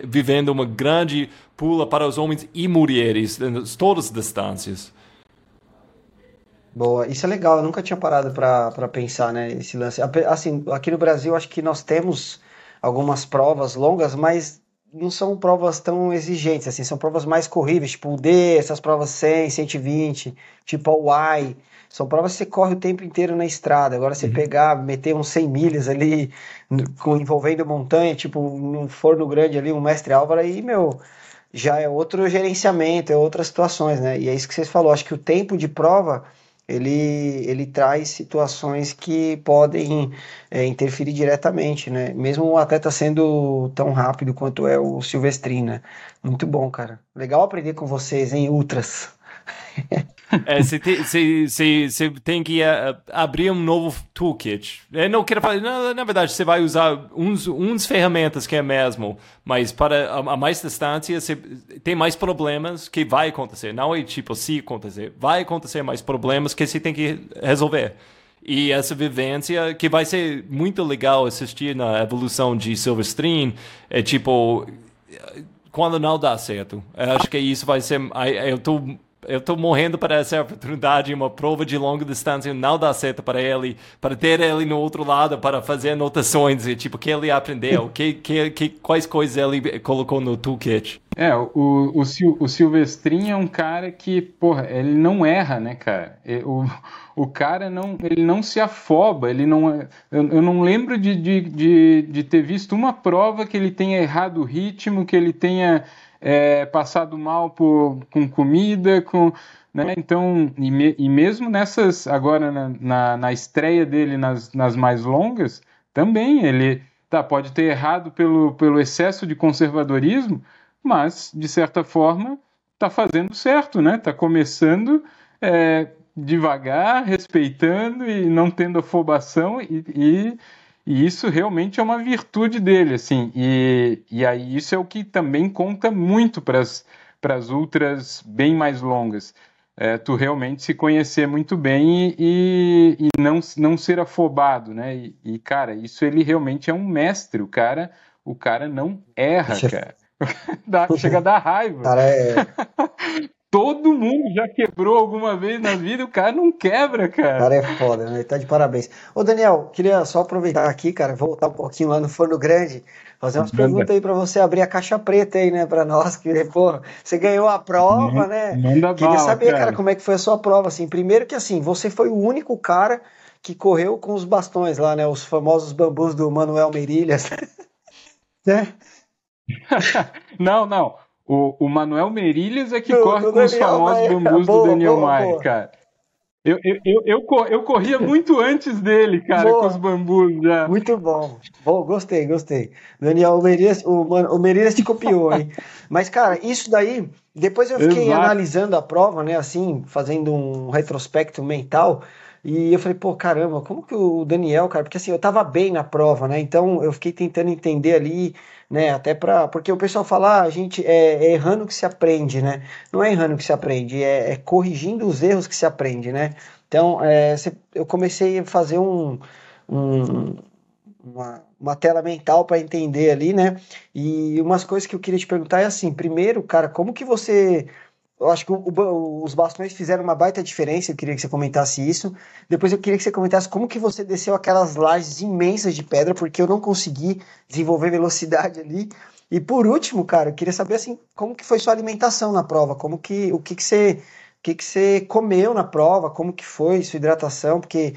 vivendo uma grande pula para os homens e mulheres em todas as distâncias. Boa, isso é legal, eu nunca tinha parado para pensar, né, esse lance. Assim, aqui no Brasil, acho que nós temos algumas provas longas, mas não são provas tão exigentes, assim, são provas mais corríveis, tipo o D, essas provas 100, 120, tipo a Y, são provas que você corre o tempo inteiro na estrada. Agora você uhum. pegar, meter uns 100 milhas ali, com, envolvendo montanha, tipo num forno grande ali, um mestre Álvaro, aí, meu, já é outro gerenciamento, é outras situações, né? E é isso que você falou. Acho que o tempo de prova ele, ele traz situações que podem é, interferir diretamente, né? Mesmo o atleta sendo tão rápido quanto é o Silvestrina. Né? Muito bom, cara. Legal aprender com vocês, hein, Ultras. É, você tem, tem que uh, abrir um novo toolkit. Eu não quero falar, na, na, verdade, você vai usar uns, uns ferramentas que é mesmo, mas para a, a mais distância, você tem mais problemas que vai acontecer. Não é tipo se acontecer, vai acontecer mais problemas que você tem que resolver. E essa vivência, que vai ser muito legal assistir na evolução de Silverstream, é tipo, quando não dá certo. Eu acho que isso vai ser. Eu tô eu estou morrendo para essa oportunidade, uma prova de longa distância não dá certo para ele, para ter ele no outro lado, para fazer anotações, e, tipo, o que ele aprendeu, que, que, que, quais coisas ele colocou no toolkit. É, o, o, o Silvestrinho é um cara que, porra, ele não erra, né, cara? O, o cara não, ele não se afoba, ele não. Eu, eu não lembro de, de, de, de ter visto uma prova que ele tenha errado o ritmo, que ele tenha é, passado mal por, com comida, com. Né? Então, e, me, e, mesmo nessas, agora na, na, na, estreia dele nas, nas mais longas, também ele tá, pode ter errado pelo, pelo excesso de conservadorismo, mas, de certa forma, está fazendo certo, né? Está começando é, devagar, respeitando e não tendo afobação e, e e isso realmente é uma virtude dele, assim. E, e aí isso é o que também conta muito para as ultras bem mais longas. É, tu realmente se conhecer muito bem e, e, não, não ser afobado, né? E, e, cara, isso ele realmente é um mestre. O cara, o cara não erra, cara. Dá, chega a dar raiva. Cara, é... Todo mundo já quebrou alguma vez na vida, o cara não quebra, cara. O cara é foda, né? Tá de parabéns. Ô, Daniel, queria só aproveitar aqui, cara, voltar um pouquinho lá no Forno Grande, fazer umas perguntas aí para você abrir a caixa preta aí, né, para nós, que, pô, você ganhou a prova, né? Manda queria bala, saber, cara. cara, como é que foi a sua prova, assim. Primeiro que, assim, você foi o único cara que correu com os bastões lá, né? Os famosos bambus do Manuel Merilhas. né? não, não. O, o Manuel Merilhas é que corre com Daniel os famosos Maia. bambus boa, do Daniel Maia, cara. Eu, eu, eu, eu, eu, corria muito antes dele, cara, Boa. com os bambus já. Muito bom. bom. Gostei, gostei. Daniel, o Merias, o, o Merias te copiou, hein? Mas, cara, isso daí, depois eu fiquei Exato. analisando a prova, né, assim, fazendo um retrospecto mental. E eu falei, pô, caramba, como que o Daniel, cara, porque assim, eu tava bem na prova, né? Então eu fiquei tentando entender ali né? Até para porque o pessoal fala, ah, a gente é, é, errando que se aprende, né? Não é errando que se aprende, é, é corrigindo os erros que se aprende, né? Então, é, eu comecei a fazer um, um uma, uma tela mental para entender ali, né? E umas coisas que eu queria te perguntar é assim, primeiro, cara, como que você eu acho que o, o, os bastões fizeram uma baita diferença, eu queria que você comentasse isso. Depois eu queria que você comentasse como que você desceu aquelas lajes imensas de pedra, porque eu não consegui desenvolver velocidade ali. E por último, cara, eu queria saber assim, como que foi sua alimentação na prova, como que o que que você o que que você comeu na prova, como que foi sua hidratação, porque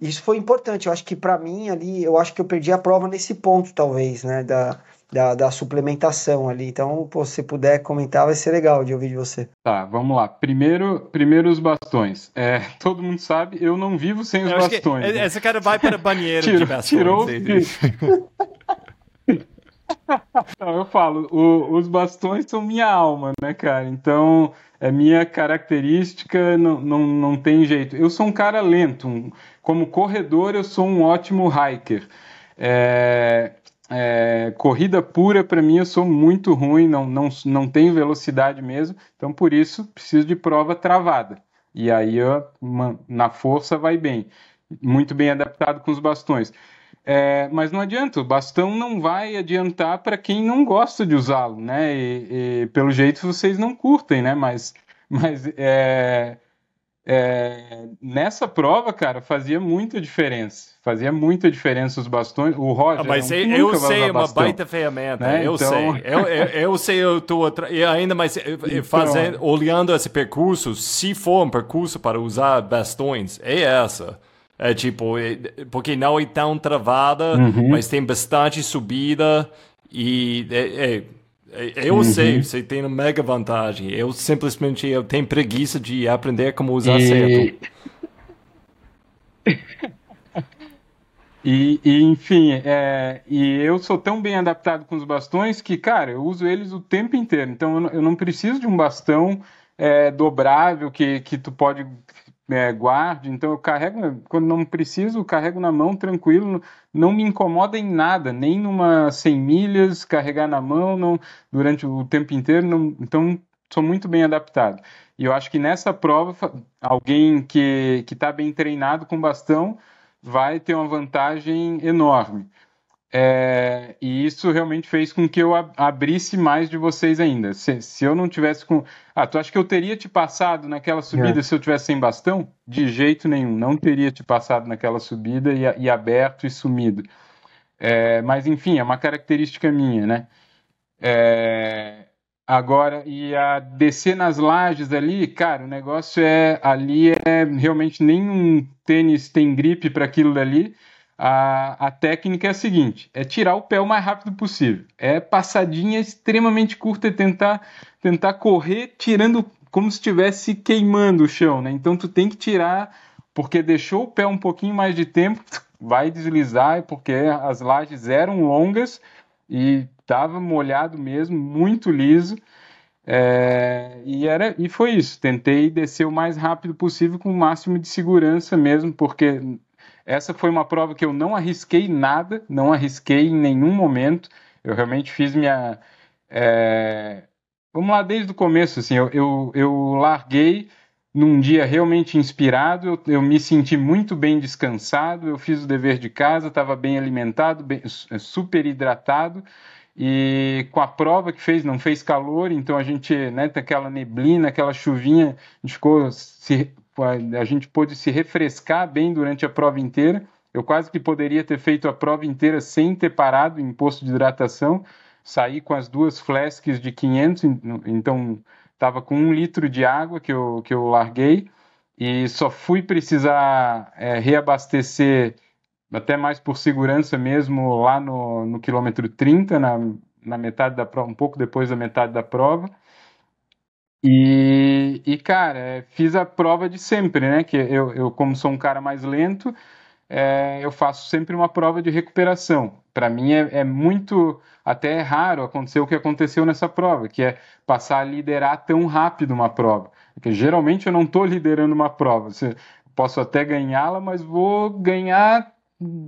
isso foi importante. Eu acho que para mim ali, eu acho que eu perdi a prova nesse ponto talvez, né, da da, da suplementação ali. Então, pô, se puder comentar, vai ser legal de ouvir de você. Tá, vamos lá. Primeiro, primeiro os bastões. É, todo mundo sabe, eu não vivo sem os eu bastões. Né? Esse cara vai para banheiro tirou, de bastões. Tirou não, eu falo, o, os bastões são minha alma, né, cara? Então, é minha característica, não, não, não tem jeito. Eu sou um cara lento, um, como corredor, eu sou um ótimo hiker. É, é, corrida pura, para mim, eu sou muito ruim, não, não, não tenho velocidade mesmo, então por isso preciso de prova travada. E aí eu, na força vai bem, muito bem adaptado com os bastões. É, mas não adianta, o bastão não vai adiantar para quem não gosta de usá-lo, né? E, e, pelo jeito vocês não curtem, né? Mas, mas é, é, nessa prova, cara, fazia muita diferença. Fazia muita diferença os bastões. O Roger. Ah, mas é um eu, sei, é uma baita ferramenta. Né? Eu então... sei. Eu, eu, eu, sei, eu estou e ainda mais então... fazendo, olhando esse percurso. Se for um percurso para usar bastões, é essa. É tipo, é, porque não é tão travada, uhum. mas tem bastante subida e é, é eu uhum. sei, você tem uma mega vantagem. Eu simplesmente eu tenho preguiça de aprender como usar e... E, e, enfim, é, e eu sou tão bem adaptado com os bastões que, cara, eu uso eles o tempo inteiro. Então eu, eu não preciso de um bastão é, dobrável que, que tu pode é, guarde. Então eu carrego, quando não preciso, carrego na mão tranquilo, não me incomoda em nada, nem numa 100 milhas, carregar na mão não, durante o tempo inteiro. Não, então sou muito bem adaptado. E eu acho que nessa prova, alguém que está bem treinado com bastão vai ter uma vantagem enorme. É, e isso realmente fez com que eu abrisse mais de vocês ainda. Se, se, eu não tivesse com. Ah, tu acha que eu teria te passado naquela subida é. se eu tivesse sem bastão? De jeito nenhum. Não teria te passado naquela subida e, e aberto e sumido. É, mas, enfim, é uma característica minha, né? É, agora, e a descer nas lajes ali, cara, o negócio é. Ali é realmente nenhum tênis tem gripe para aquilo dali a, a técnica é a seguinte: é tirar o pé o mais rápido possível. É passadinha extremamente curta e tentar, tentar correr tirando como se estivesse queimando o chão, né? Então tu tem que tirar, porque deixou o pé um pouquinho mais de tempo, vai deslizar, porque as lajes eram longas e estava molhado mesmo, muito liso. É, e, era, e foi isso. Tentei descer o mais rápido possível com o máximo de segurança mesmo, porque essa foi uma prova que eu não arrisquei nada, não arrisquei em nenhum momento. Eu realmente fiz minha. É... Vamos lá, desde o começo, assim, eu, eu, eu larguei num dia realmente inspirado, eu, eu, me senti muito bem descansado, eu fiz o dever de casa, estava bem alimentado, bem, é, super hidratado, e com a prova que fez, não fez calor, então a gente, né, aquela neblina, aquela chuvinha, a gente ficou se a gente pôde se refrescar bem durante a prova inteira. Eu quase que poderia ter feito a prova inteira sem ter parado em posto de hidratação. Saí com as duas flasks de 500, então estava com um litro de água que eu, que eu larguei e só fui precisar é, reabastecer até mais por segurança mesmo lá no, no quilômetro 30, na, na metade da prova, um pouco depois da metade da prova. E, e, cara, é, fiz a prova de sempre, né? Que eu, eu como sou um cara mais lento, é, eu faço sempre uma prova de recuperação. Para mim é, é, muito, até é raro acontecer o que aconteceu nessa prova, que é passar a liderar tão rápido uma prova. Porque geralmente eu não estou liderando uma prova. Posso até ganhá-la, mas vou ganhar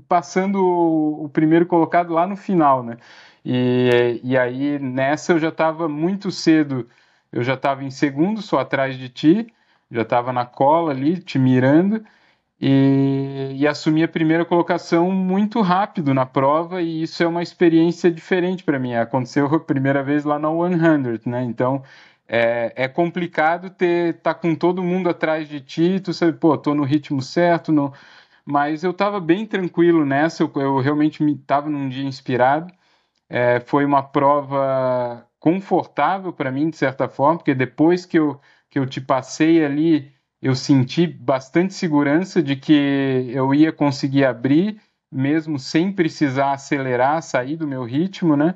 passando o, o primeiro colocado lá no final, né? E, e aí nessa eu já estava muito cedo eu já estava em segundo, só atrás de ti, já estava na cola ali, te mirando, e, e, assumi a primeira colocação muito rápido na prova, e isso é uma experiência diferente para mim. Aconteceu a primeira vez lá na 100, né? Então é, é complicado ter tá com todo mundo atrás de ti, tu sabe, pô, tô no ritmo certo, no... mas eu estava bem tranquilo nessa, eu, eu realmente estava num dia inspirado. É, foi uma prova confortável para mim, de certa forma, porque depois que eu, que eu te passei ali, eu senti bastante segurança de que eu ia conseguir abrir, mesmo sem precisar acelerar, sair do meu ritmo, né?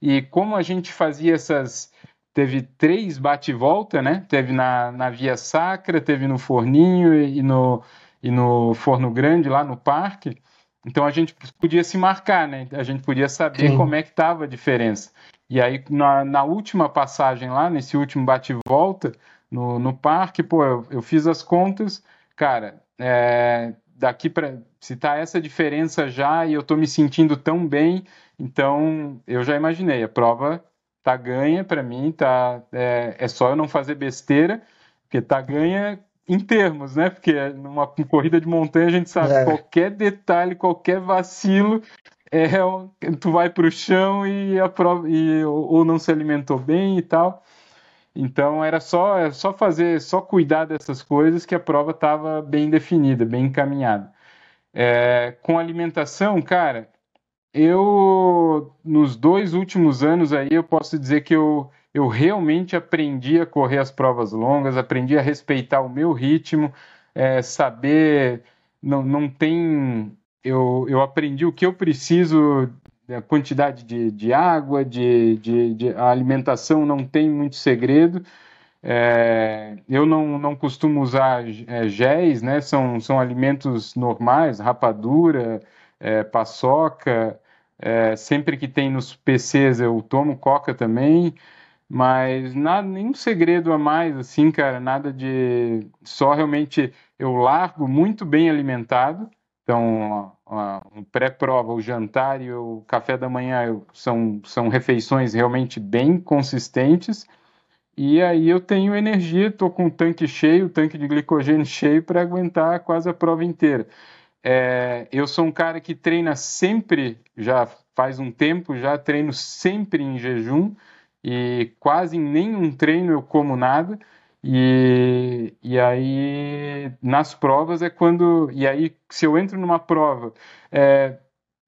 E como a gente fazia essas. Teve três bate-volta, né? Teve na, na Via Sacra, teve no Forninho e no, e no Forno Grande, lá no parque. Então a gente podia se marcar, né? A gente podia saber Sim. como é que estava a diferença. E aí, na, na última passagem lá, nesse último bate-volta no, no parque, pô, eu, eu fiz as contas, cara, é, daqui para se tá essa diferença já e eu tô me sentindo tão bem, então eu já imaginei, a prova tá ganha para mim, tá é, é, só eu não fazer besteira, porque tá ganha em termos, né? Porque numa corrida de montanha a gente sabe é. qualquer detalhe, qualquer vacilo é, tu vai para o chão e, a prova, e ou não se alimentou bem e tal. Então era só, era só fazer, só cuidar dessas coisas que a prova estava bem definida, bem encaminhada. É, com alimentação, cara, eu nos dois últimos anos aí eu posso dizer que eu, eu realmente aprendi a correr as provas longas, aprendi a respeitar o meu ritmo, é, saber não, não tem eu, eu aprendi o que eu preciso, a quantidade de, de água, de, de, de, a alimentação não tem muito segredo. É, eu não, não costumo usar é, géis, né? São, são alimentos normais, rapadura, é, paçoca. É, sempre que tem nos PCs eu tomo coca também, mas nada, nenhum segredo a mais, assim, cara, nada de. Só realmente eu largo muito bem alimentado. Então, um pré-prova, o jantar e o café da manhã são, são refeições realmente bem consistentes. E aí eu tenho energia, estou com o tanque cheio, o tanque de glicogênio cheio para aguentar quase a prova inteira. É, eu sou um cara que treina sempre, já faz um tempo, já treino sempre em jejum e quase em nenhum treino eu como nada. E, e aí nas provas é quando. E aí, se eu entro numa prova é,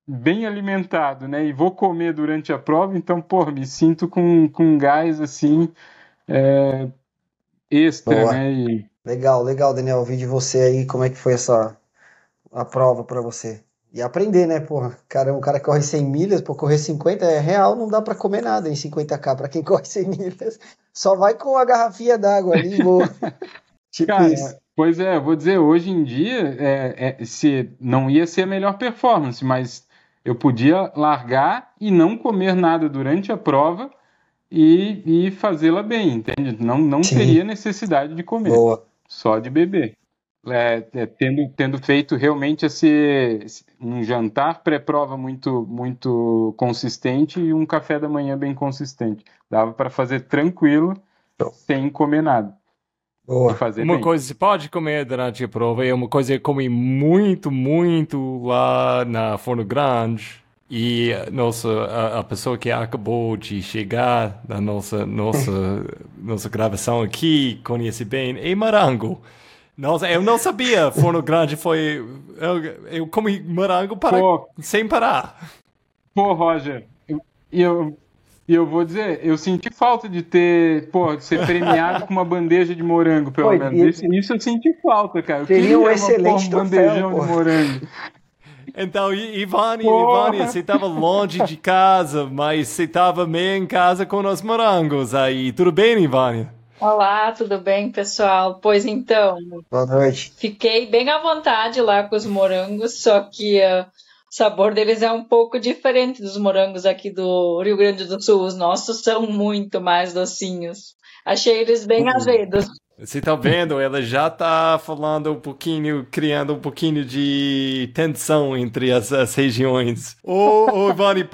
bem alimentado, né? E vou comer durante a prova, então, pô, me sinto com, com gás assim é, extra, Boa. né? E... Legal, legal, Daniel. Ouvir de você aí como é que foi essa a prova para você. E aprender, né, porra? Cara, um cara corre 100 milhas, pô, correr 50 é real, não dá para comer nada em 50k para quem corre 100 milhas. Só vai com a garrafinha d'água ali, boa. tipo cara, isso. Pois é, vou dizer, hoje em dia, é, é, se não ia ser a melhor performance, mas eu podia largar e não comer nada durante a prova e, e fazê-la bem, entende? Não, não teria necessidade de comer, Boa. só de beber. É, é, tendo, tendo feito realmente esse, um jantar pré-prova muito, muito consistente e um café da manhã bem consistente. Dava para fazer tranquilo, sem comer nada. Boa. uma bem. coisa você pode comer durante a prova é uma coisa que eu comi muito, muito lá na Forno Grande e nossa, a, a, pessoa que acabou de chegar na nossa, nossa, nossa gravação aqui conhece bem é Marango. Nossa, eu não sabia. Forno Grande foi. Eu, eu comi morango para, pô, sem parar. Pô, Roger, eu, eu, eu vou dizer, eu senti falta de ter, pô, de ser premiado com uma bandeja de morango, pelo Pô, menos. Isso, isso, eu senti falta, cara. Eu Seria um excelente uma, bandejão de morango. Então, Ivani, Ivani, você estava longe de casa, mas você estava meio em casa com os morangos aí. Tudo bem, Ivani? Olá, tudo bem, pessoal? Pois então. Boa noite. Fiquei bem à vontade lá com os morangos, só que uh, o sabor deles é um pouco diferente dos morangos aqui do Rio Grande do Sul. Os nossos são muito mais docinhos. Achei eles bem uhum. azedos. Você tá vendo? Ela já tá falando um pouquinho, criando um pouquinho de tensão entre as, as regiões. Ô, oh, oh, Ivani,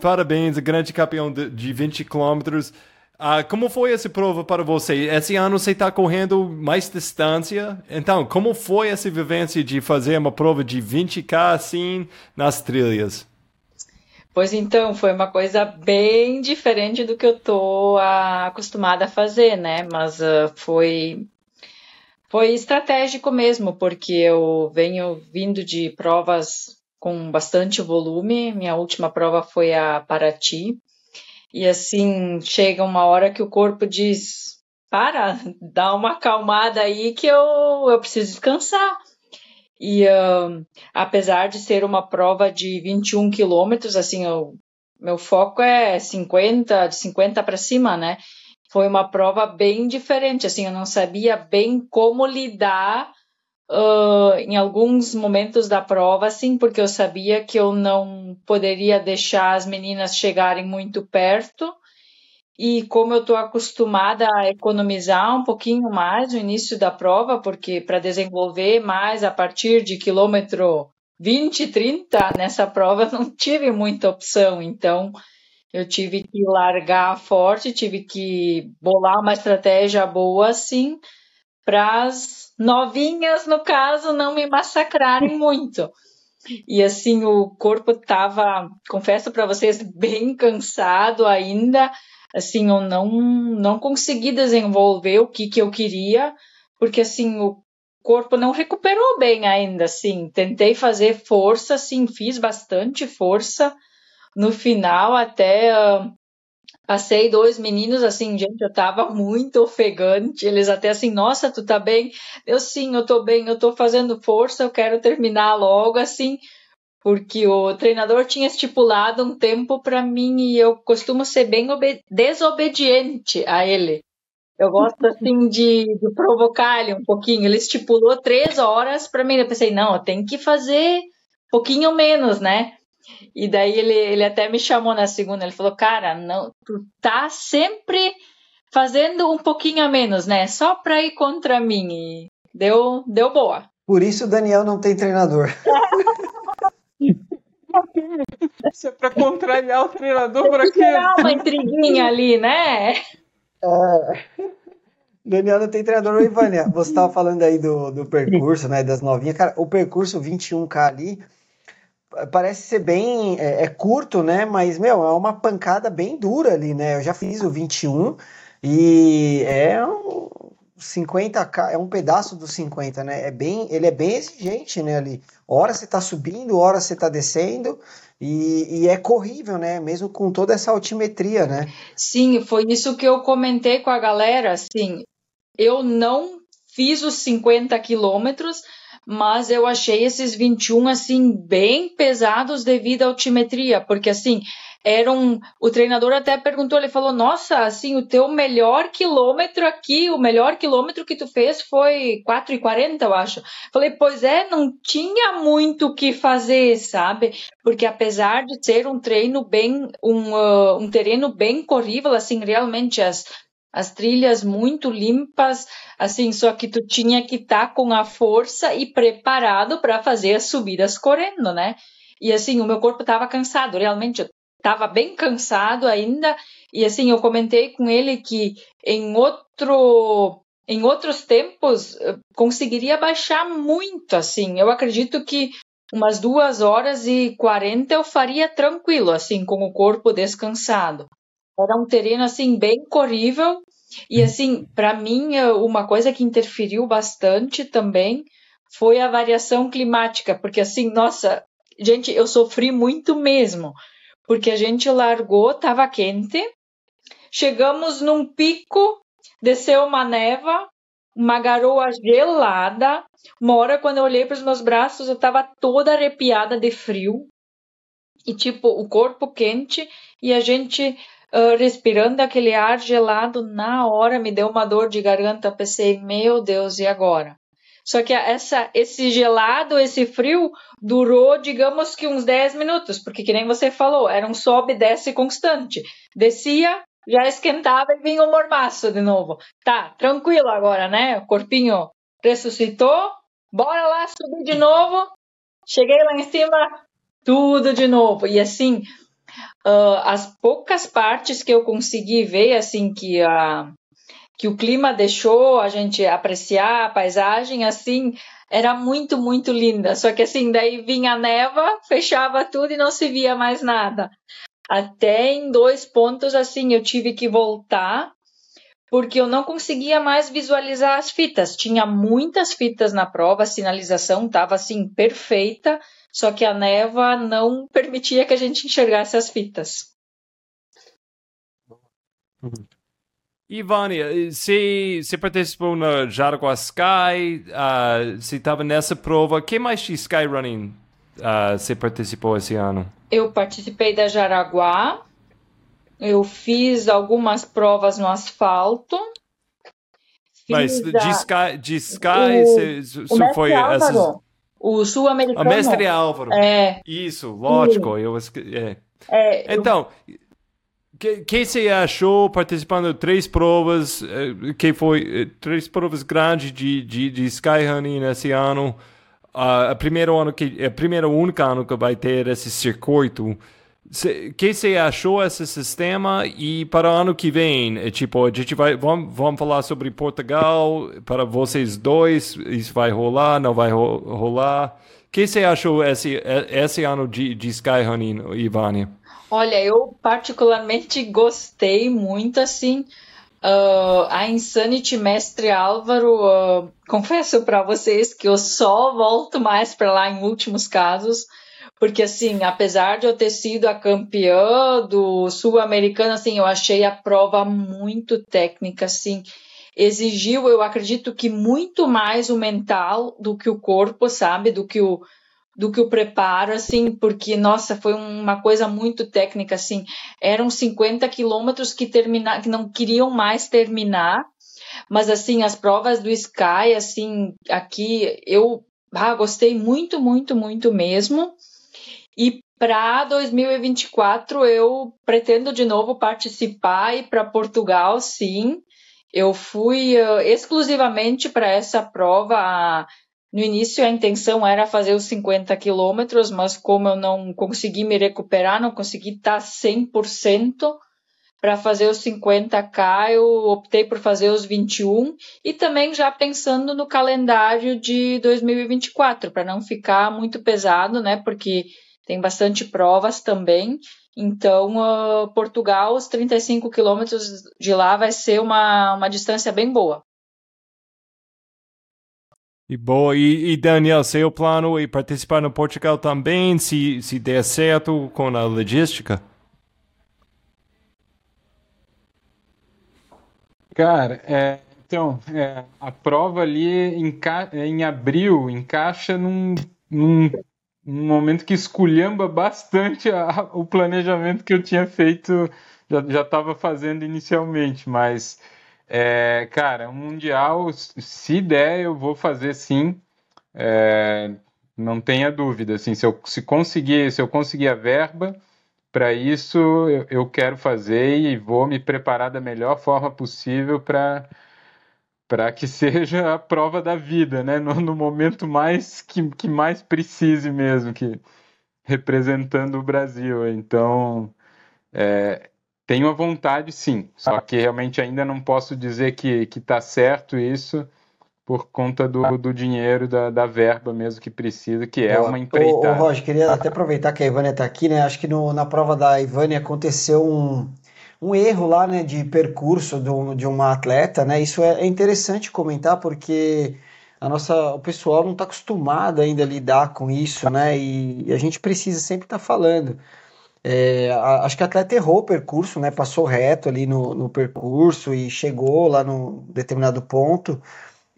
parabéns, grande campeão de, de 20 quilômetros. Uh, como foi essa prova para você? Esse ano você está correndo mais distância. Então, como foi essa vivência de fazer uma prova de 20K assim nas trilhas? Pois então, foi uma coisa bem diferente do que eu tô uh, acostumada a fazer, né? Mas uh, foi foi estratégico mesmo, porque eu venho vindo de provas com bastante volume. Minha última prova foi a Paraty. E assim, chega uma hora que o corpo diz: para, dá uma acalmada aí que eu, eu preciso descansar. E uh, apesar de ser uma prova de 21 quilômetros, assim, eu, meu foco é 50, de 50 para cima, né? Foi uma prova bem diferente, assim, eu não sabia bem como lidar uh, em alguns momentos da prova, assim, porque eu sabia que eu não poderia deixar as meninas chegarem muito perto. E como eu estou acostumada a economizar um pouquinho mais no início da prova, porque para desenvolver mais a partir de quilômetro 20, 30 nessa prova não tive muita opção, então eu tive que largar forte, tive que bolar uma estratégia boa assim para as novinhas, no caso, não me massacrarem muito. E assim, o corpo estava, confesso para vocês, bem cansado ainda assim, eu não, não consegui desenvolver o que, que eu queria, porque, assim, o corpo não recuperou bem ainda, assim, tentei fazer força, assim, fiz bastante força, no final até uh, passei dois meninos, assim, gente, eu tava muito ofegante, eles até assim, nossa, tu tá bem? Eu, sim, eu tô bem, eu tô fazendo força, eu quero terminar logo, assim, porque o treinador tinha estipulado um tempo para mim e eu costumo ser bem desobediente a ele. Eu gosto assim de, de provocar ele um pouquinho. Ele estipulou três horas para mim. Eu pensei, não, tenho que fazer um pouquinho menos, né? E daí ele, ele até me chamou na segunda. Ele falou, cara, não, tu tá sempre fazendo um pouquinho a menos, né? Só para ir contra mim. E deu, deu boa. Por isso o Daniel não tem treinador. Isso é para contrariar o treinador para quê? uma intriguinha ali, né? É... Daniel não tem treinador. Oi, Vânia, você estava falando aí do, do percurso, né, das novinhas. Cara, o percurso 21K ali parece ser bem... É, é, curto, né, mas, meu, é uma pancada bem dura ali, né? Eu já fiz o 21 e é um 50K, é um pedaço dos 50, né? É bem, ele é bem exigente, né, ali. Hora você está subindo, hora você está descendo, e, e, é corrível, né? Mesmo com toda essa altimetria, né? Sim, foi isso que eu comentei com a galera. Assim, eu não fiz os 50 quilômetros, mas eu achei esses 21 assim bem pesados devido à altimetria, porque assim era um, o treinador até perguntou, ele falou, nossa, assim, o teu melhor quilômetro aqui, o melhor quilômetro que tu fez foi 4,40, eu acho. Falei, pois é, não tinha muito o que fazer, sabe? Porque apesar de ser um treino bem, um, uh, um terreno bem corrível, assim, realmente as, as trilhas muito limpas, assim, só que tu tinha que estar tá com a força e preparado para fazer as subidas correndo, né? E assim, o meu corpo estava cansado, realmente, eu estava bem cansado ainda. E assim, eu comentei com ele que em outro em outros tempos eh, conseguiria baixar muito, assim. Eu acredito que umas duas horas e quarenta eu faria tranquilo, assim, com o corpo descansado. Era um terreno assim bem corrível e assim, para mim, eh, uma coisa que interferiu bastante também foi a variação climática, porque assim, nossa, gente, eu sofri muito mesmo porque a gente largou, estava quente, chegamos num pico, desceu uma neva, uma garoa gelada. Uma hora, quando eu olhei para os meus braços, eu estava toda arrepiada de frio. E, tipo, o corpo quente e a gente uh, respirando aquele ar gelado. Na hora me deu uma dor de garganta. Pensei, meu Deus, e agora? Só que essa, esse gelado, esse frio, durou, digamos que uns 10 minutos, porque que nem você falou, era um sobe e desce constante. Descia, já esquentava e vinha o mormaço de novo. Tá, tranquilo agora, né? O corpinho ressuscitou, bora lá subir de novo. Cheguei lá em cima, tudo de novo. E assim, uh, as poucas partes que eu consegui ver, assim, que a, que o clima deixou a gente apreciar a paisagem assim era muito muito linda. Só que assim daí vinha a neva fechava tudo e não se via mais nada. Até em dois pontos assim eu tive que voltar porque eu não conseguia mais visualizar as fitas tinha muitas fitas na prova a sinalização estava assim perfeita só que a neva não permitia que a gente enxergasse as fitas uhum. Ivânia, você, você participou na Jaraguá Sky, uh, você estava nessa prova. que mais de Skyrunning uh, você participou esse ano? Eu participei da Jaraguá, eu fiz algumas provas no asfalto. Mas de Sky, de Sky o, o foi Álvaro, essas... O sul-americano. O mestre Álvaro. É. Isso, lógico. Eu, é. É, então, eu que, que você achou participando de três provas, eh, que foi eh, três provas grandes de, de, de nesse ano? Uh, a primeiro ano que é a primeira única ano que vai ter esse circuito. O que você achou esse sistema e para o ano que vem, é, tipo, a gente vai vamos, vamos falar sobre Portugal para vocês dois, isso vai rolar, não vai rolar? O que você achou esse esse ano de, de Skyrunning, Ivânia? Olha, eu particularmente gostei muito, assim, uh, a Insanity Mestre Álvaro, uh, confesso para vocês que eu só volto mais para lá em últimos casos, porque, assim, apesar de eu ter sido a campeã do Sul-Americano, assim, eu achei a prova muito técnica, assim, exigiu, eu acredito que muito mais o mental do que o corpo, sabe, do que o do que o preparo, assim, porque, nossa, foi uma coisa muito técnica, assim, eram 50 quilômetros que, que não queriam mais terminar, Mas assim, as provas do Sky, assim, aqui eu ah, gostei muito, muito, muito mesmo. E para 2024 eu pretendo de novo participar e para Portugal, sim. Eu fui uh, exclusivamente para essa prova. No início a intenção era fazer os 50 quilômetros, mas como eu não consegui me recuperar, não consegui estar 100%, para fazer os 50K, eu optei por fazer os 21 e também já pensando no calendário de 2024, para não ficar muito pesado, né? Porque tem bastante provas também. Então, uh, Portugal, os 35 quilômetros de lá vai ser uma, uma distância bem boa. E boa, e, e, Daniel, seu plano é participar no Portugal também, se, se der certo com a logística? Cara, é, então, é, a prova ali em, em abril encaixa num, num, num, momento que esculhamba bastante a, o planejamento que eu tinha feito, já estava fazendo inicialmente, mas, é, cara, o Mundial, se der, eu vou fazer sim, é, não tenha dúvida, assim, se eu se conseguir, se eu conseguir a verba, para isso eu, eu, quero fazer e vou me preparar da melhor forma possível para para que seja a prova da vida, né? No, no, momento mais que, que mais precise mesmo, que representando o Brasil. Então, é, tenho a vontade, sim. Só que realmente ainda não posso dizer que que está certo isso por conta do, do dinheiro, da, da verba mesmo que precisa, que é uma empreitada. Ô, ô Roger, queria até aproveitar que a Ivânia está aqui, né? Acho que no, na prova da Ivânia aconteceu um, um erro lá, né, de percurso do, de uma atleta, né? Isso é, é interessante comentar porque a nossa, o pessoal não está acostumado ainda a lidar com isso, né? E, e a gente precisa sempre estar tá falando. É, a, acho que a atleta errou o percurso, né? Passou reto ali no, no percurso e chegou lá no determinado ponto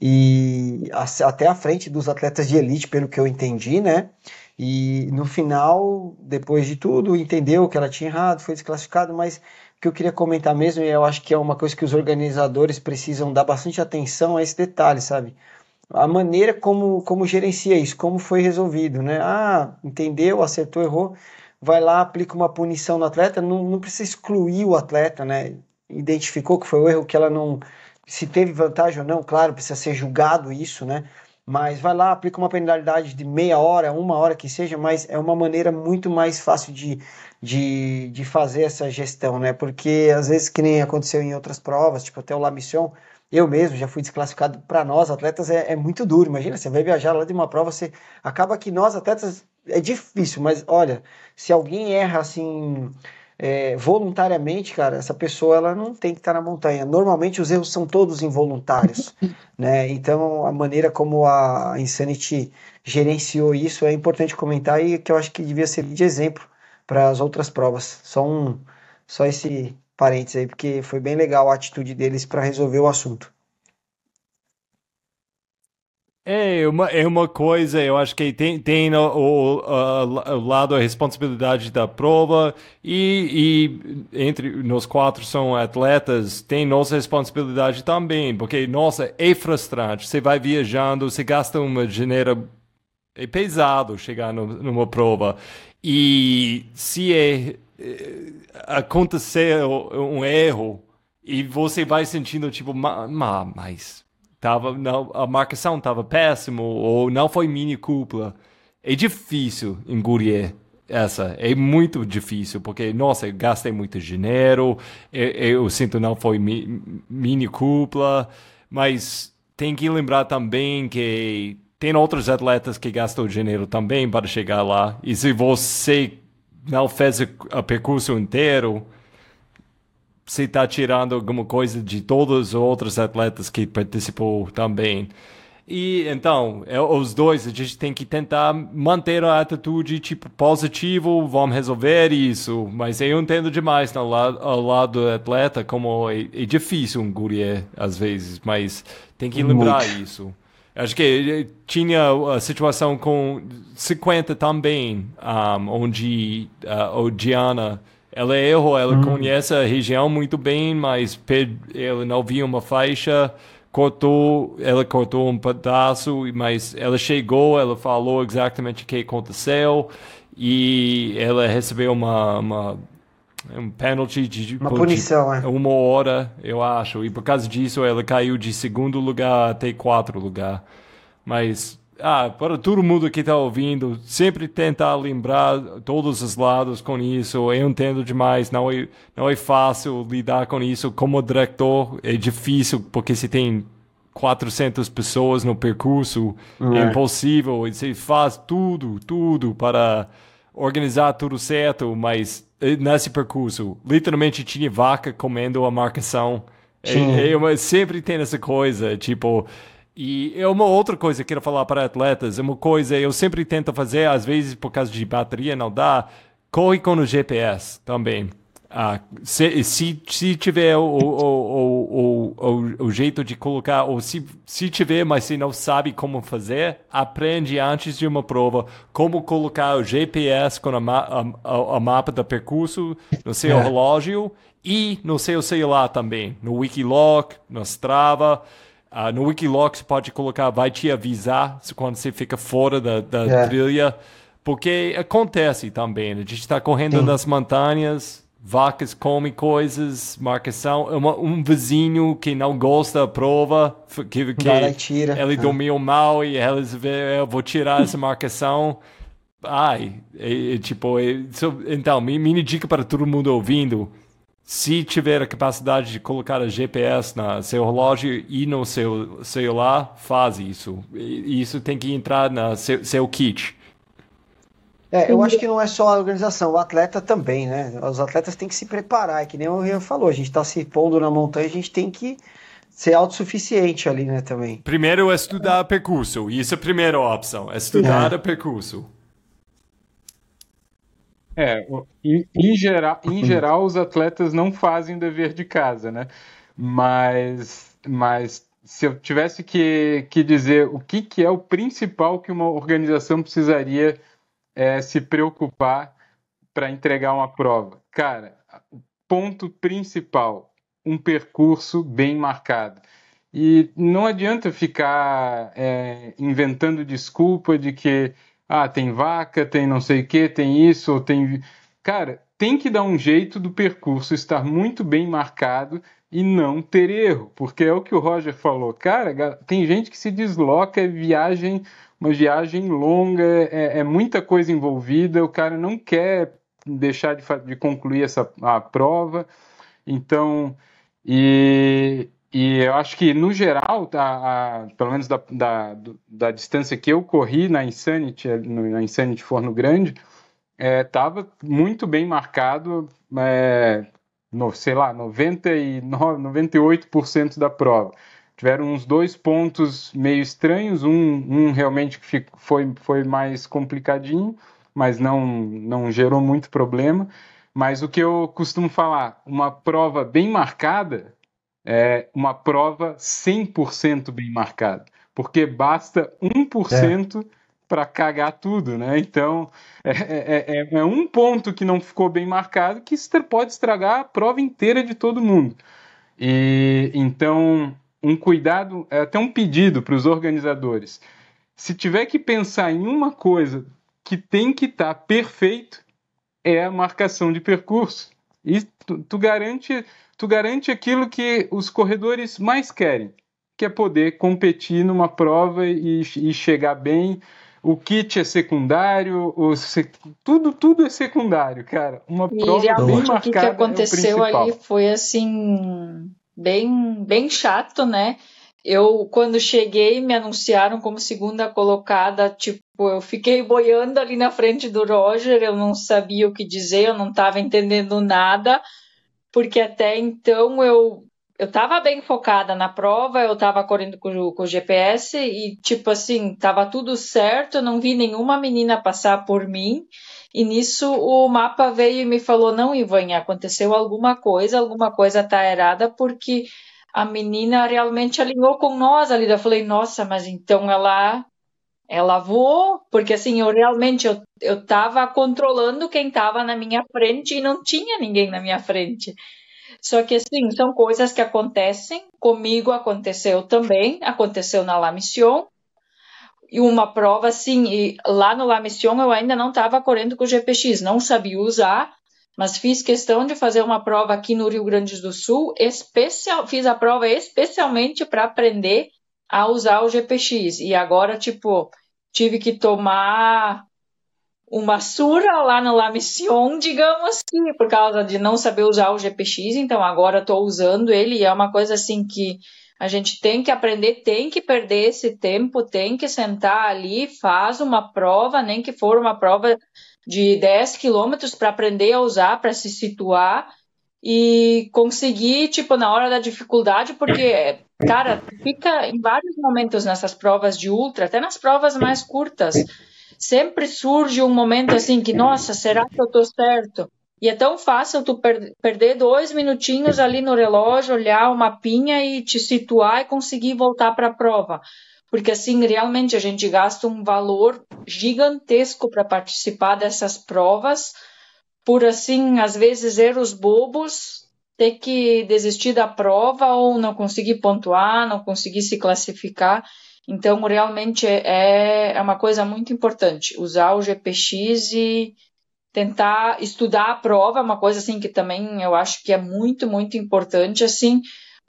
e até à frente dos atletas de elite, pelo que eu entendi, né? E no final, depois de tudo, entendeu que ela tinha errado, foi desclassificado, mas que eu queria comentar mesmo, e eu acho que é uma coisa que os organizadores precisam dar bastante atenção a esse detalhe, sabe? A maneira como, como gerencia isso, como foi resolvido, né? Ah, entendeu, acertou, errou, vai lá, aplica uma punição no atleta, não, não precisa excluir o atleta, né? Identificou que foi o erro que ela não se teve vantagem ou não, claro, precisa ser julgado isso, né? Mas vai lá, aplica uma penalidade de meia hora, uma hora que seja, mas é uma maneira muito mais fácil de, de, de fazer essa gestão, né? Porque às vezes, que nem aconteceu em outras provas, tipo até o La Mission, eu mesmo já fui desclassificado para nós, atletas, é, é, muito duro. Imagina, você vai viajar lá de uma prova, você acaba que nós, atletas, é difícil, mas olha, se alguém erra assim é, voluntariamente, cara, essa pessoa ela não tem que estar na montanha. Normalmente os erros são todos involuntários, né? Então a maneira como a Insanity gerenciou isso é importante comentar e que eu acho que devia ser de exemplo para as outras provas. Só um, só esse parênteses aí, porque foi bem legal a atitude deles para resolver o assunto. É uma, é uma coisa, eu acho que tem, tem o, o, o, lado da responsabilidade da prova e, e, entre nós quatro são atletas, tem nossa responsabilidade também, porque, nossa, é frustrante. Você vai viajando, você gasta uma dinheiro, é pesado chegar no, numa prova. E se é, é, acontecer um erro e você vai sentindo tipo, mas tava, não, a marcação estava péssimo ou não foi mini cúpula. É difícil engolir essa. É muito difícil, porque, nossa, eu gastei muito dinheiro, eu, eu sinto não foi mi, mini cúpula, mas tem que lembrar também que tem outros atletas que gastam dinheiro também para chegar lá. E se você não fez o percurso inteiro, você está tirando alguma coisa de todos os outros atletas que participou também. E então, é, os dois, a gente tem que tentar manter a atitude tipo positivo, vamos resolver isso. Mas eu entendo demais no lado, ao lado do atleta como é, é difícil um guri às vezes, mas tem que lembrar Muito. isso. Acho que tinha a situação com 50 também, um, onde uh, o Diana ela errou, ela hum. conhece a região muito bem, mas ele não viu uma faixa cortou, ela cortou um pedaço, mas ela chegou, ela falou exatamente o que aconteceu e ela recebeu uma, uma um penalty de uma punição, de uma hora, eu acho, e por causa disso ela caiu de segundo lugar até quarto lugar. Mas ah, para todo mundo que está ouvindo, sempre tentar lembrar todos os lados com isso. Eu entendo demais, não é, não é fácil lidar com isso. Como diretor, é difícil, porque se tem 400 pessoas no percurso, é, é impossível. Você faz tudo, tudo para organizar tudo certo, mas eh, nesse percurso, literalmente tinha vaca comendo a marcação. É, é, sempre tem essa coisa, tipo, e é uma outra coisa que eu quero falar para atletas, é uma coisa eu sempre tento fazer, às vezes por causa de bateria não dá, corre com o GPS também. Ah, se, se, se tiver o, o, o, o, o jeito de colocar, ou se, se tiver, mas se não sabe como fazer, aprende antes de uma prova como colocar o GPS com a, a, a mapa do percurso no seu é. relógio e no seu celular também, no Wikiloc, no Strava. Uh, no Wikiloc você pode colocar, vai te avisar quando você fica fora da, da é. trilha, porque acontece também. A gente está correndo Sim. nas montanhas, vacas comem coisas, marcação. Uma, um vizinho que não gosta da prova, que, que tira. ele ah. dormiu mal e eles vê, eu vou tirar essa marcação. Ai, é, é, tipo, é, então, minha dica para todo mundo ouvindo se tiver a capacidade de colocar a GPS no seu relógio e no seu celular, faz isso. Isso tem que entrar no seu, seu kit. É, eu acho que não é só a organização, o atleta também, né? Os atletas têm que se preparar, é que nem o Rian falou, a gente está se pondo na montanha, a gente tem que ser autossuficiente ali, né, também. Primeiro é estudar percurso, isso é a primeira opção, é estudar é. percurso. É, em, em, geral, em geral, os atletas não fazem o dever de casa, né? Mas, mas se eu tivesse que, que dizer o que, que é o principal que uma organização precisaria é, se preocupar para entregar uma prova, cara, ponto principal, um percurso bem marcado. E não adianta ficar é, inventando desculpa de que ah, tem vaca, tem não sei o que, tem isso, ou tem. Cara, tem que dar um jeito do percurso estar muito bem marcado e não ter erro, porque é o que o Roger falou. Cara, tem gente que se desloca, é viagem, uma viagem longa, é, é muita coisa envolvida, o cara não quer deixar de, de concluir essa a prova. Então, e, e eu acho que, no geral, tá, a, pelo menos da, da, da, distância que eu corri na Insanity, na Insanity Forno Grande, estava é, muito bem marcado, é, no, sei lá, 99, 98% da prova. Tiveram uns dois pontos meio estranhos, um, um realmente foi, foi mais complicadinho, mas não, não gerou muito problema. Mas o que eu costumo falar, uma prova bem marcada é, uma prova 100% bem marcada, porque basta 1% é. para cagar tudo, né? Então, é, é, é, é, um ponto que não ficou bem marcado que pode estragar a prova inteira de todo mundo. E então, um cuidado, é até um pedido para os organizadores. Se tiver que pensar em uma coisa que tem que estar tá perfeito, é a marcação de percurso. E tu, tu garante tu garante aquilo que os corredores mais querem, que é poder competir numa prova e, e chegar bem. O kit é secundário, o, tudo, tudo é secundário, cara. Uma e prova bem marcada. O que, aconteceu é ali foi assim, bem, bem chato, né? Eu, quando cheguei, me anunciaram como segunda colocada. Tipo, eu fiquei boiando ali na frente do Roger, eu não sabia o que dizer, eu não estava entendendo nada porque até então eu eu estava bem focada na prova, eu estava correndo com, com, o GPS e, tipo assim, estava tudo certo, eu não vi nenhuma menina passar por mim. E nisso o mapa veio e me falou: Não, Ivan, aconteceu alguma coisa, alguma coisa tá errada, porque a menina realmente alinhou com nós ali. Eu falei: Nossa, mas então ela ela voou, porque assim, eu realmente eu, eu tava controlando quem tava na minha frente e não tinha ninguém na minha frente. Só que, assim, são coisas que acontecem. Comigo aconteceu também, aconteceu na La Mission. E uma prova, assim, e lá no La Mission eu ainda não estava correndo com o GPX, não sabia usar, mas fiz questão de fazer uma prova aqui no Rio Grande do Sul, especial, fiz a prova especialmente para aprender a usar o GPX. E agora, tipo, tive que tomar uma surra lá no La Mission, digamos assim, por causa de não saber usar o GPX, então agora estou usando ele e é uma coisa assim que a gente tem que aprender, tem que perder esse tempo, tem que sentar ali, faz uma prova, nem que for uma prova de 10 quilômetros para aprender a usar, para se situar e conseguir, tipo, na hora da dificuldade, porque, cara, fica em vários momentos nessas provas de ultra, até nas provas mais curtas, sempre surge um momento assim que, nossa, será que eu tô certo? E é tão fácil tu per perder dois minutinhos ali no relógio, olhar o mapinha e te situar e conseguir voltar para a prova. Porque assim, realmente a gente gasta um valor gigantesco para participar dessas provas, por assim, às vezes erros bobos, ter que desistir da prova ou não conseguir pontuar, não conseguir se classificar. Então, realmente é, é uma coisa muito importante usar o GPX e tentar estudar a prova, é uma coisa assim que também eu acho que é muito, muito importante, assim,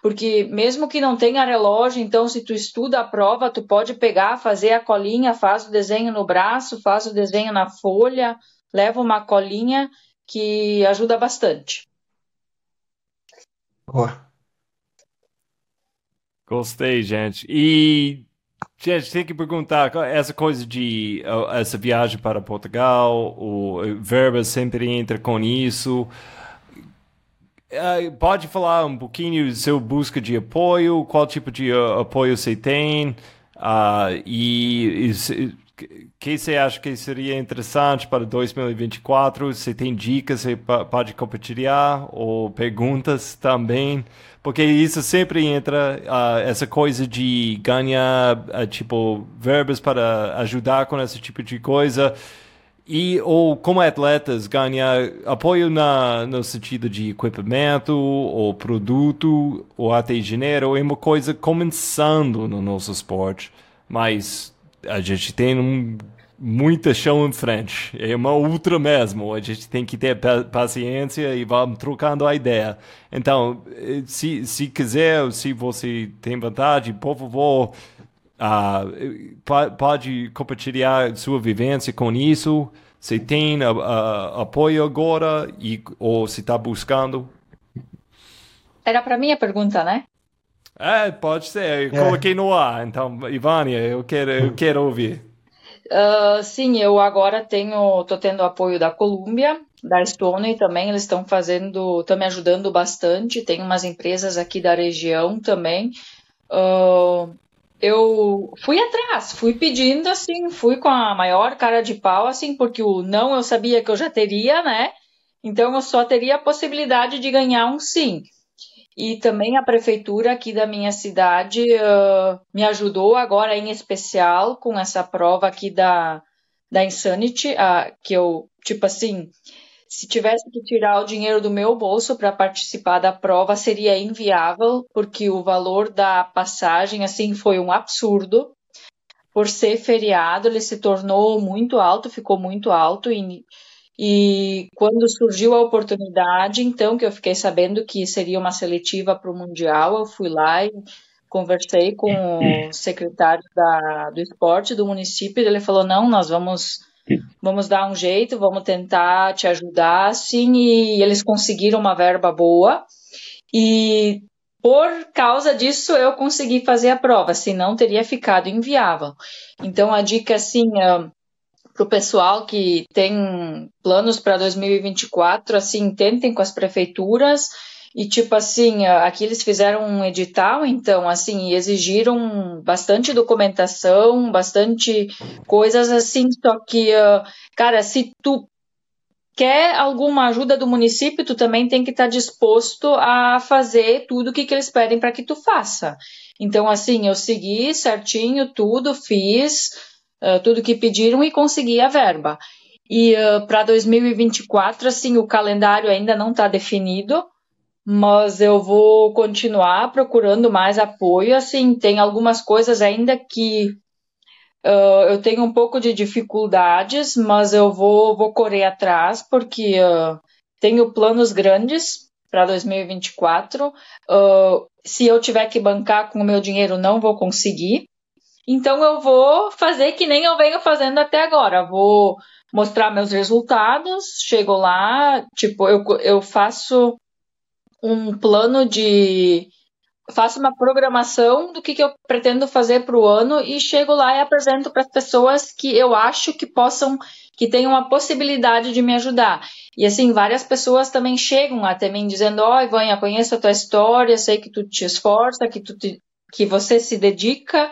porque mesmo que não tenha relógio, então se tu estuda a prova, tu pode pegar, fazer a colinha, faz o desenho no braço, faz o desenho na folha, leva uma colinha que ajuda bastante. Boa. Gostei, gente. E Gente, tem que perguntar, essa coisa de essa viagem para Portugal, o Verba sempre entra com isso. Uh, pode falar um pouquinho do seu busca de apoio, qual tipo de uh, apoio você tem uh, e o que você acha que seria interessante para 2024? Você tem dicas, você pode compartilhar ou perguntas também? Porque isso sempre entra, uh, essa coisa de ganhar, uh, tipo, verbos para ajudar com esse tipo de coisa. E, ou como atletas, ganhar apoio na, no sentido de equipamento, ou produto, ou até dinheiro, é uma coisa começando no nosso esporte. Mas a gente tem um muita chão em frente. É uma ultra mesmo. A gente tem que ter paciência e vamos trocando a ideia. Então, eh, se, se quiser, se você tem vontade, por favor, uh, pode compartilhar sua vivência com isso. Se tem uh, uh, apoio agora e, ou se está buscando. Era para mim a pergunta, né? É, pode ser. Eu é. coloquei no ar. Então, Ivânia, eu quero, eu quero ouvir. Uh, sim, eu agora tenho, tô tendo apoio da Colômbia, da Stone também, eles estão fazendo, estão me ajudando bastante. Tem umas empresas aqui da região também. Uh, eu fui atrás, fui pedindo assim, fui com a maior cara de pau, assim, porque o não eu sabia que eu já teria, né? Então eu só teria a possibilidade de ganhar um sim. E também a prefeitura aqui da minha cidade uh, me ajudou agora em especial com essa prova aqui da, da Insanity, uh, que eu, tipo assim, se tivesse que tirar o dinheiro do meu bolso para participar da prova seria inviável, porque o valor da passagem assim foi um absurdo. Por ser feriado, ele se tornou muito alto, ficou muito alto e e quando surgiu a oportunidade, então, que eu fiquei sabendo que seria uma seletiva para o Mundial, eu fui lá e conversei com o secretário da, do esporte do município, e ele falou, não, nós vamos, vamos dar um jeito, vamos tentar te ajudar, assim, e eles conseguiram uma verba boa, e por causa disso eu consegui fazer a prova, senão teria ficado inviável. Então, a dica, assim, para o pessoal que tem planos para 2024, assim, tentem com as prefeituras e tipo assim, aqui eles fizeram um edital, então assim, exigiram bastante documentação, bastante coisas assim, só que, cara, se tu quer alguma ajuda do município, tu também tem que estar tá disposto a fazer tudo o que, que eles pedem para que tu faça. Então, assim, eu segui certinho tudo, fiz, uh, tudo que pediram e conseguir a verba. E uh, para 2024, assim, o calendário ainda não está definido, mas eu vou continuar procurando mais apoio. Assim, tem algumas coisas ainda que uh, eu tenho um pouco de dificuldades, mas eu vou, vou correr atrás, porque uh, tenho planos grandes para 2024. Uh, se eu tiver que bancar com o meu dinheiro, não vou conseguir. Então eu vou fazer que nem eu venho fazendo até agora. Vou mostrar meus resultados, chego lá, tipo, eu, eu faço um plano de. Faço uma programação do que, que eu pretendo fazer para o ano e chego lá e apresento para as pessoas que eu acho que possam, que tenham a possibilidade de me ajudar. E assim, várias pessoas também chegam até mim dizendo: Ó, oh, Ivânia, conheço a tua história, sei que tu te esforça, que, tu te, que você se dedica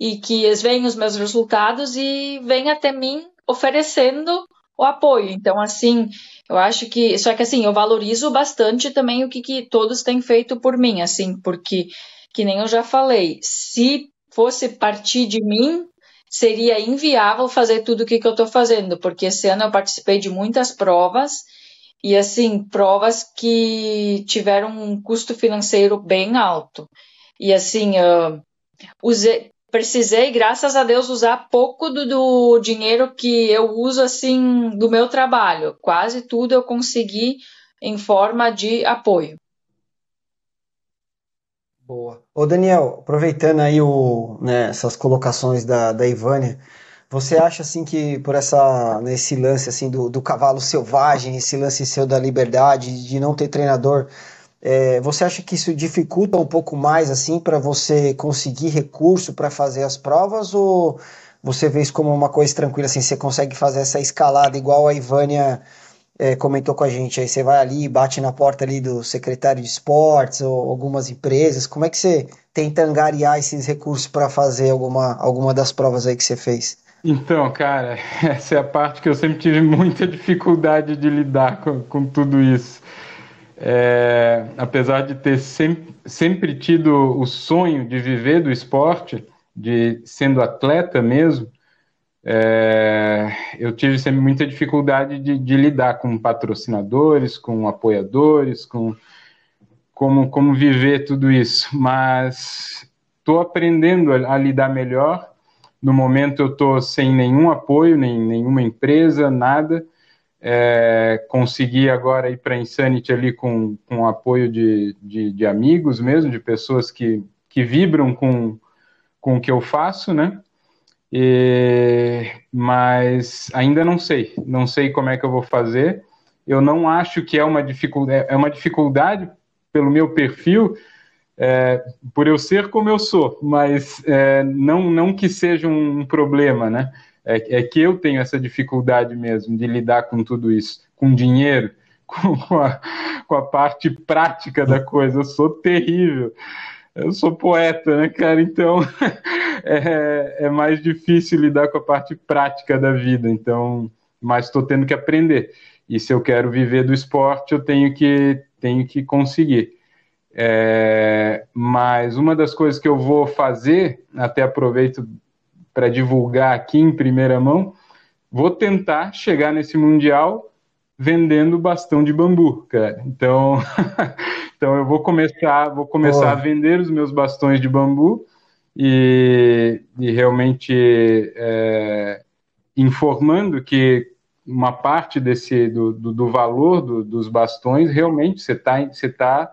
e que eles veem os meus resultados e vêm até mim oferecendo o apoio. Então, assim, eu acho que. Só que assim, eu valorizo bastante também o que, que todos têm feito por mim, assim, porque, que nem eu já falei, se fosse partir de mim, seria inviável fazer tudo o que, que eu estou fazendo, porque esse ano eu participei de muitas provas. E assim, provas que tiveram um custo financeiro bem alto. E assim, uh, usei, precisei, graças a Deus, usar pouco do, do, dinheiro que eu uso assim do meu trabalho. Quase tudo eu consegui em forma de apoio. Boa. Ô Daniel, aproveitando aí o, né, essas colocações da, da Ivânia, você acha assim que por essa nesse lance assim do, do cavalo selvagem, esse lance seu da liberdade, de não ter treinador, é, você acha que isso dificulta um pouco mais assim para você conseguir recurso para fazer as provas? Ou você vê isso como uma coisa tranquila assim, você consegue fazer essa escalada igual a Ivânia é, comentou com a gente, aí você vai ali, bate na porta ali do secretário de esportes ou algumas empresas, como é que você tenta angariar esses recursos para fazer alguma, alguma das provas aí que você fez? Então, cara, essa é a parte que eu sempre tive muita dificuldade de lidar com, com tudo isso é, apesar de ter sempre, sempre tido o sonho de viver do esporte, de sendo atleta mesmo, é, eu tive sempre muita dificuldade de, de, lidar com patrocinadores, com apoiadores, com como, como viver tudo isso. Mas estou aprendendo a, a, lidar melhor. No momento eu estou sem nenhum apoio, nem nenhuma empresa, nada. É, consegui agora ir para Insanity ali com, com apoio de, de, de, amigos mesmo, de pessoas que, que vibram com, com o que eu faço, né? E, mas ainda não sei, não sei como é que eu vou fazer. Eu não acho que é uma dificuldade, é uma dificuldade pelo meu perfil, é, por eu ser como eu sou, mas é, não, não que seja um problema, né? É, é, que eu tenho essa dificuldade mesmo de lidar com tudo isso, com dinheiro, com a, com a parte prática da coisa. Eu sou terrível. Eu sou poeta, né, cara? Então é, é mais difícil lidar com a parte prática da vida. Então, mas estou tendo que aprender. E se eu quero viver do esporte, eu tenho que tenho que conseguir. É, mas uma das coisas que eu vou fazer, até aproveito para divulgar aqui em primeira mão, vou tentar chegar nesse mundial vendendo bastão de bambu, cara. Então, então eu vou começar, vou começar oh. a vender os meus bastões de bambu e, e realmente é, informando que uma parte desse do, do, do valor do, dos bastões realmente você está você tá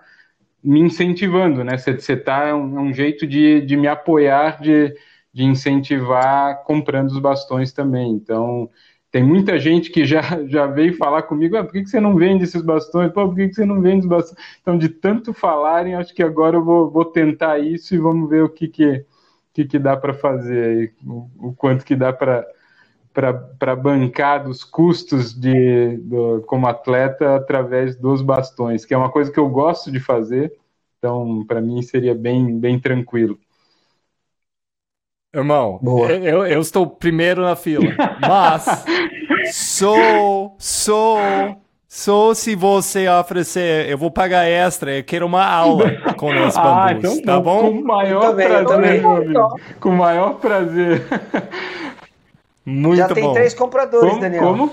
me incentivando, né? Você está é um, é um jeito de, de me apoiar de de incentivar comprando os bastões também. Então, tem muita gente que já, já veio falar comigo, ah, por que, que você não vende esses bastões? Pô, por que, que você não vende os bastões? Então, de tanto falarem, acho que agora eu vou, vou tentar isso e vamos ver o que, que, que, que dá para fazer, o, o, quanto que dá para para bancar dos custos de, do, como atleta através dos bastões, que é uma coisa que eu gosto de fazer, então para mim seria bem, bem tranquilo. Irmão, eu, eu estou primeiro na fila, mas sou, sou, sou se você oferecer, eu vou pagar extra, eu quero uma aula com os bambus, ah, então, tá bom? Com o maior também, prazer, meu amigo, com o maior prazer. Muito Já tem bom. três compradores, como, Daniel. Como?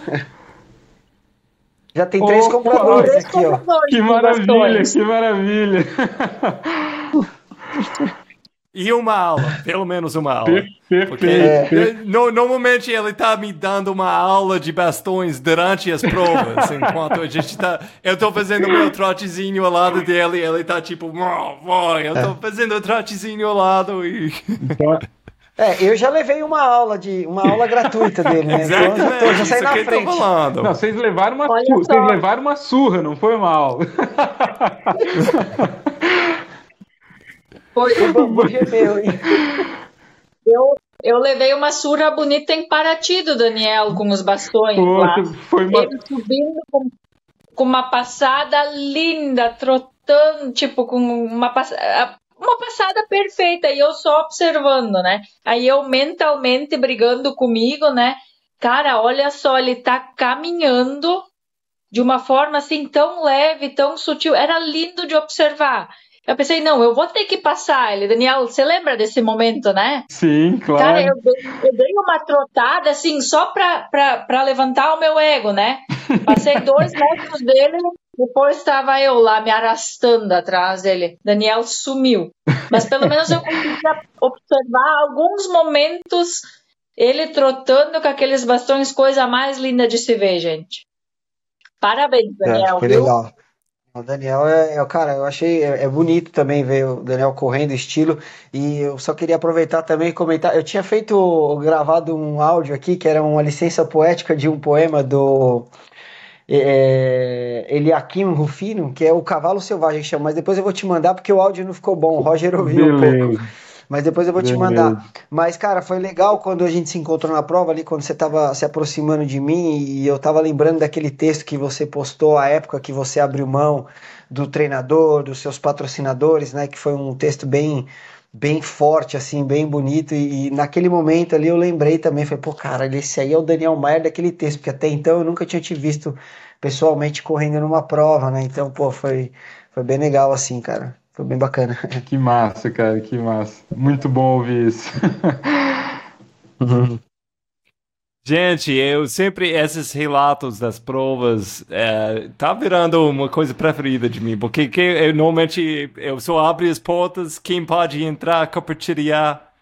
Já tem três Opa, compradores aqui, ó. Que maravilha, que maravilha. E uma aula, pelo menos uma aula. Porque no- normalmente ele tá me dando uma aula de bastões durante as provas, enquanto a gente tá. Eu tô fazendo o meu trotezinho ao lado dele, ele tá tipo, eu tô fazendo o trotezinho ao lado e. Então, É, eu já levei uma aula de uma aula gratuita dele, né? Então eu já, tô, já saí na frente. falando. não, vocês levaram uma surra, vocês levaram uma surra, não foi mal. Foi, O bambu gemeu, hein? eu, eu levei uma surra bonita em Paraty do Daniel com os bastões lá. Pô, foi uma... Ele subindo com, com uma passada linda, trotando, tipo, com uma passada. Uma passada perfeita, e eu só observando, né? Aí eu mentalmente brigando comigo, né? Cara, olha só, ele tá caminhando de uma forma assim tão leve, tão sutil. Era lindo de observar. Eu pensei, não, eu vou ter que passar ele. Daniel, você lembra desse momento, né? Sim, claro. Cara, eu dei, eu dei uma trotada assim, só pra, pra, pra levantar o meu ego, né? Passei dois metros dele, depois estava eu lá me arrastando atrás dele. Daniel sumiu. Mas pelo menos eu conseguia observar alguns momentos ele trotando com aqueles bastões, coisa mais linda de se ver, gente. Parabéns, Daniel. É, foi legal. O Daniel é, é, cara, eu achei é, é bonito também ver o Daniel correndo estilo e eu só queria aproveitar também e comentar. Eu tinha feito gravado um áudio aqui que era uma licença poética de um poema do é, Eliakim Rufino, que é o Cavalo Selvagem que chama, mas depois eu vou te mandar porque o áudio não ficou bom. O Roger ouviu um pouco. Mas depois eu vou te mandar. Mas, cara, foi legal quando a gente se encontrou na prova ali, quando você estava se aproximando de mim e eu estava lembrando daquele texto que você postou à época que você abriu mão do treinador, dos seus patrocinadores, né? Que foi um texto bem, bem forte, assim, bem bonito. E, e naquele momento ali eu lembrei também, falei, pô, cara, esse aí é o Daniel Maier daquele texto, porque até então eu nunca tinha te visto pessoalmente correndo numa prova, né? Então, pô, foi, foi bem legal, assim, cara. Foi bem bacana. Que massa, cara, que massa. Muito bom ouvir isso. Gente, eu sempre, esses relatos das provas, é, tá virando uma coisa preferida de mim, porque que eu, normalmente eu só abro as portas, quem pode entrar, compartilhar,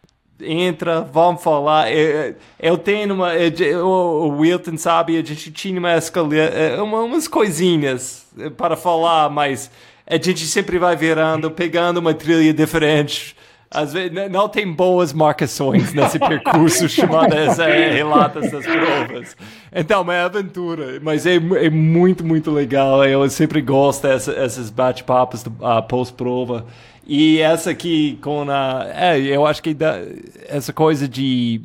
entra, vamos falar. Eu, eu tenho uma, eu- o Wilton sabe, a gente tinha uma escalera, uma, umas coisinhas para falar, mas a gente sempre vai virando, pegando uma trilha diferente. Às vezes não tem boas marcações nesse percurso chamado essa, é, relatos das provas. Então, é aventura, mas é, é muito, muito legal. Eu sempre gosto dessa, esses bate-papos ah, pós-prova. E essa aqui com a. É, eu acho que dá, essa coisa de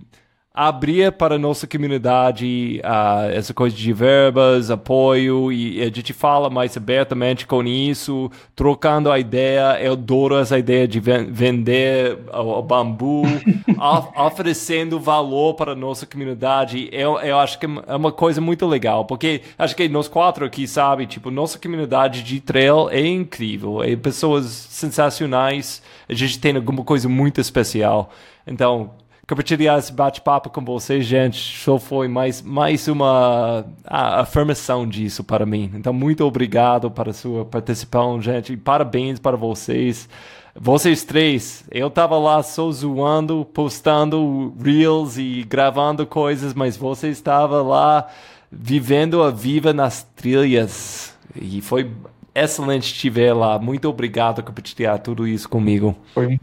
abrir para a nossa comunidade ah, essa coisa de verbas, apoio, e a gente fala mais abertamente com isso, trocando a ideia. Eu adoro essa ideia de ven- vender o, bambu, of- oferecendo valor para a nossa comunidade. Eu, eu acho que é uma coisa muito legal, porque acho que nós quatro aqui, sabe, tipo, nossa comunidade de trail é incrível, é pessoas sensacionais, a gente tem alguma coisa muito especial. Então, compartilhar esse bate-papo com vocês, gente, só foi mais, mais uma afirmação disso para mim. Então, muito obrigado para sua participação, gente, e parabéns para vocês. Vocês três, eu tava lá só zoando, postando reels e gravando coisas, mas você estava lá vivendo a vida nas trilhas. E foi excelente te ver lá. Muito obrigado por compartilhar tudo isso comigo. Foi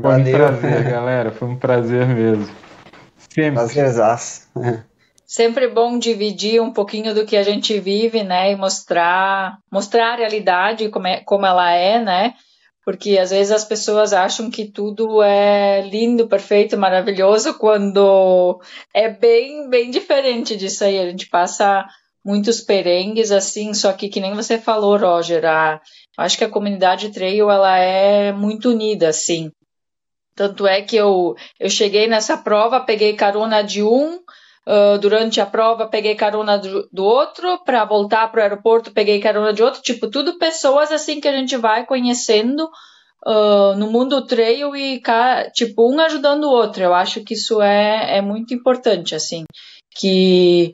foi um prazer, galera. Foi um prazer mesmo. Sempre. Prazerzaço. Sempre bom dividir um pouquinho do que a gente vive, né? E mostrar, mostrar a realidade como, é, como ela é, né? Porque às vezes as pessoas acham que tudo é lindo, perfeito, maravilhoso, quando é bem, bem diferente disso aí. A gente passa muitos perengues, assim, só que que nem você falou, Roger, a, eu acho que a comunidade trail, ela é muito unida, assim. Tanto é que eu, eu cheguei nessa prova, peguei carona de um, Uh, durante a prova peguei carona do, do outro, para voltar para o aeroporto peguei carona de outro, tipo, tudo pessoas assim que a gente vai conhecendo uh, no mundo trail e, tipo, um ajudando o outro. Eu acho que isso é, é muito importante, assim, que,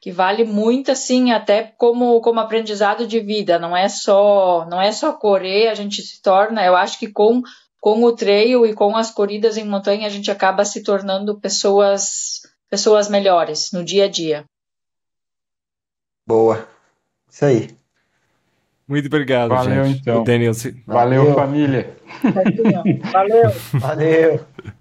que vale muito assim até como como aprendizado de vida não é só não é só correr a gente se torna eu acho que com com o trail e com as corridas em montanha a gente acaba se tornando pessoas pessoas melhores no dia a dia. Boa. Isso aí. Muito obrigado valeu gente. então. Daniel valeu, valeu. família. Valeu. Valeu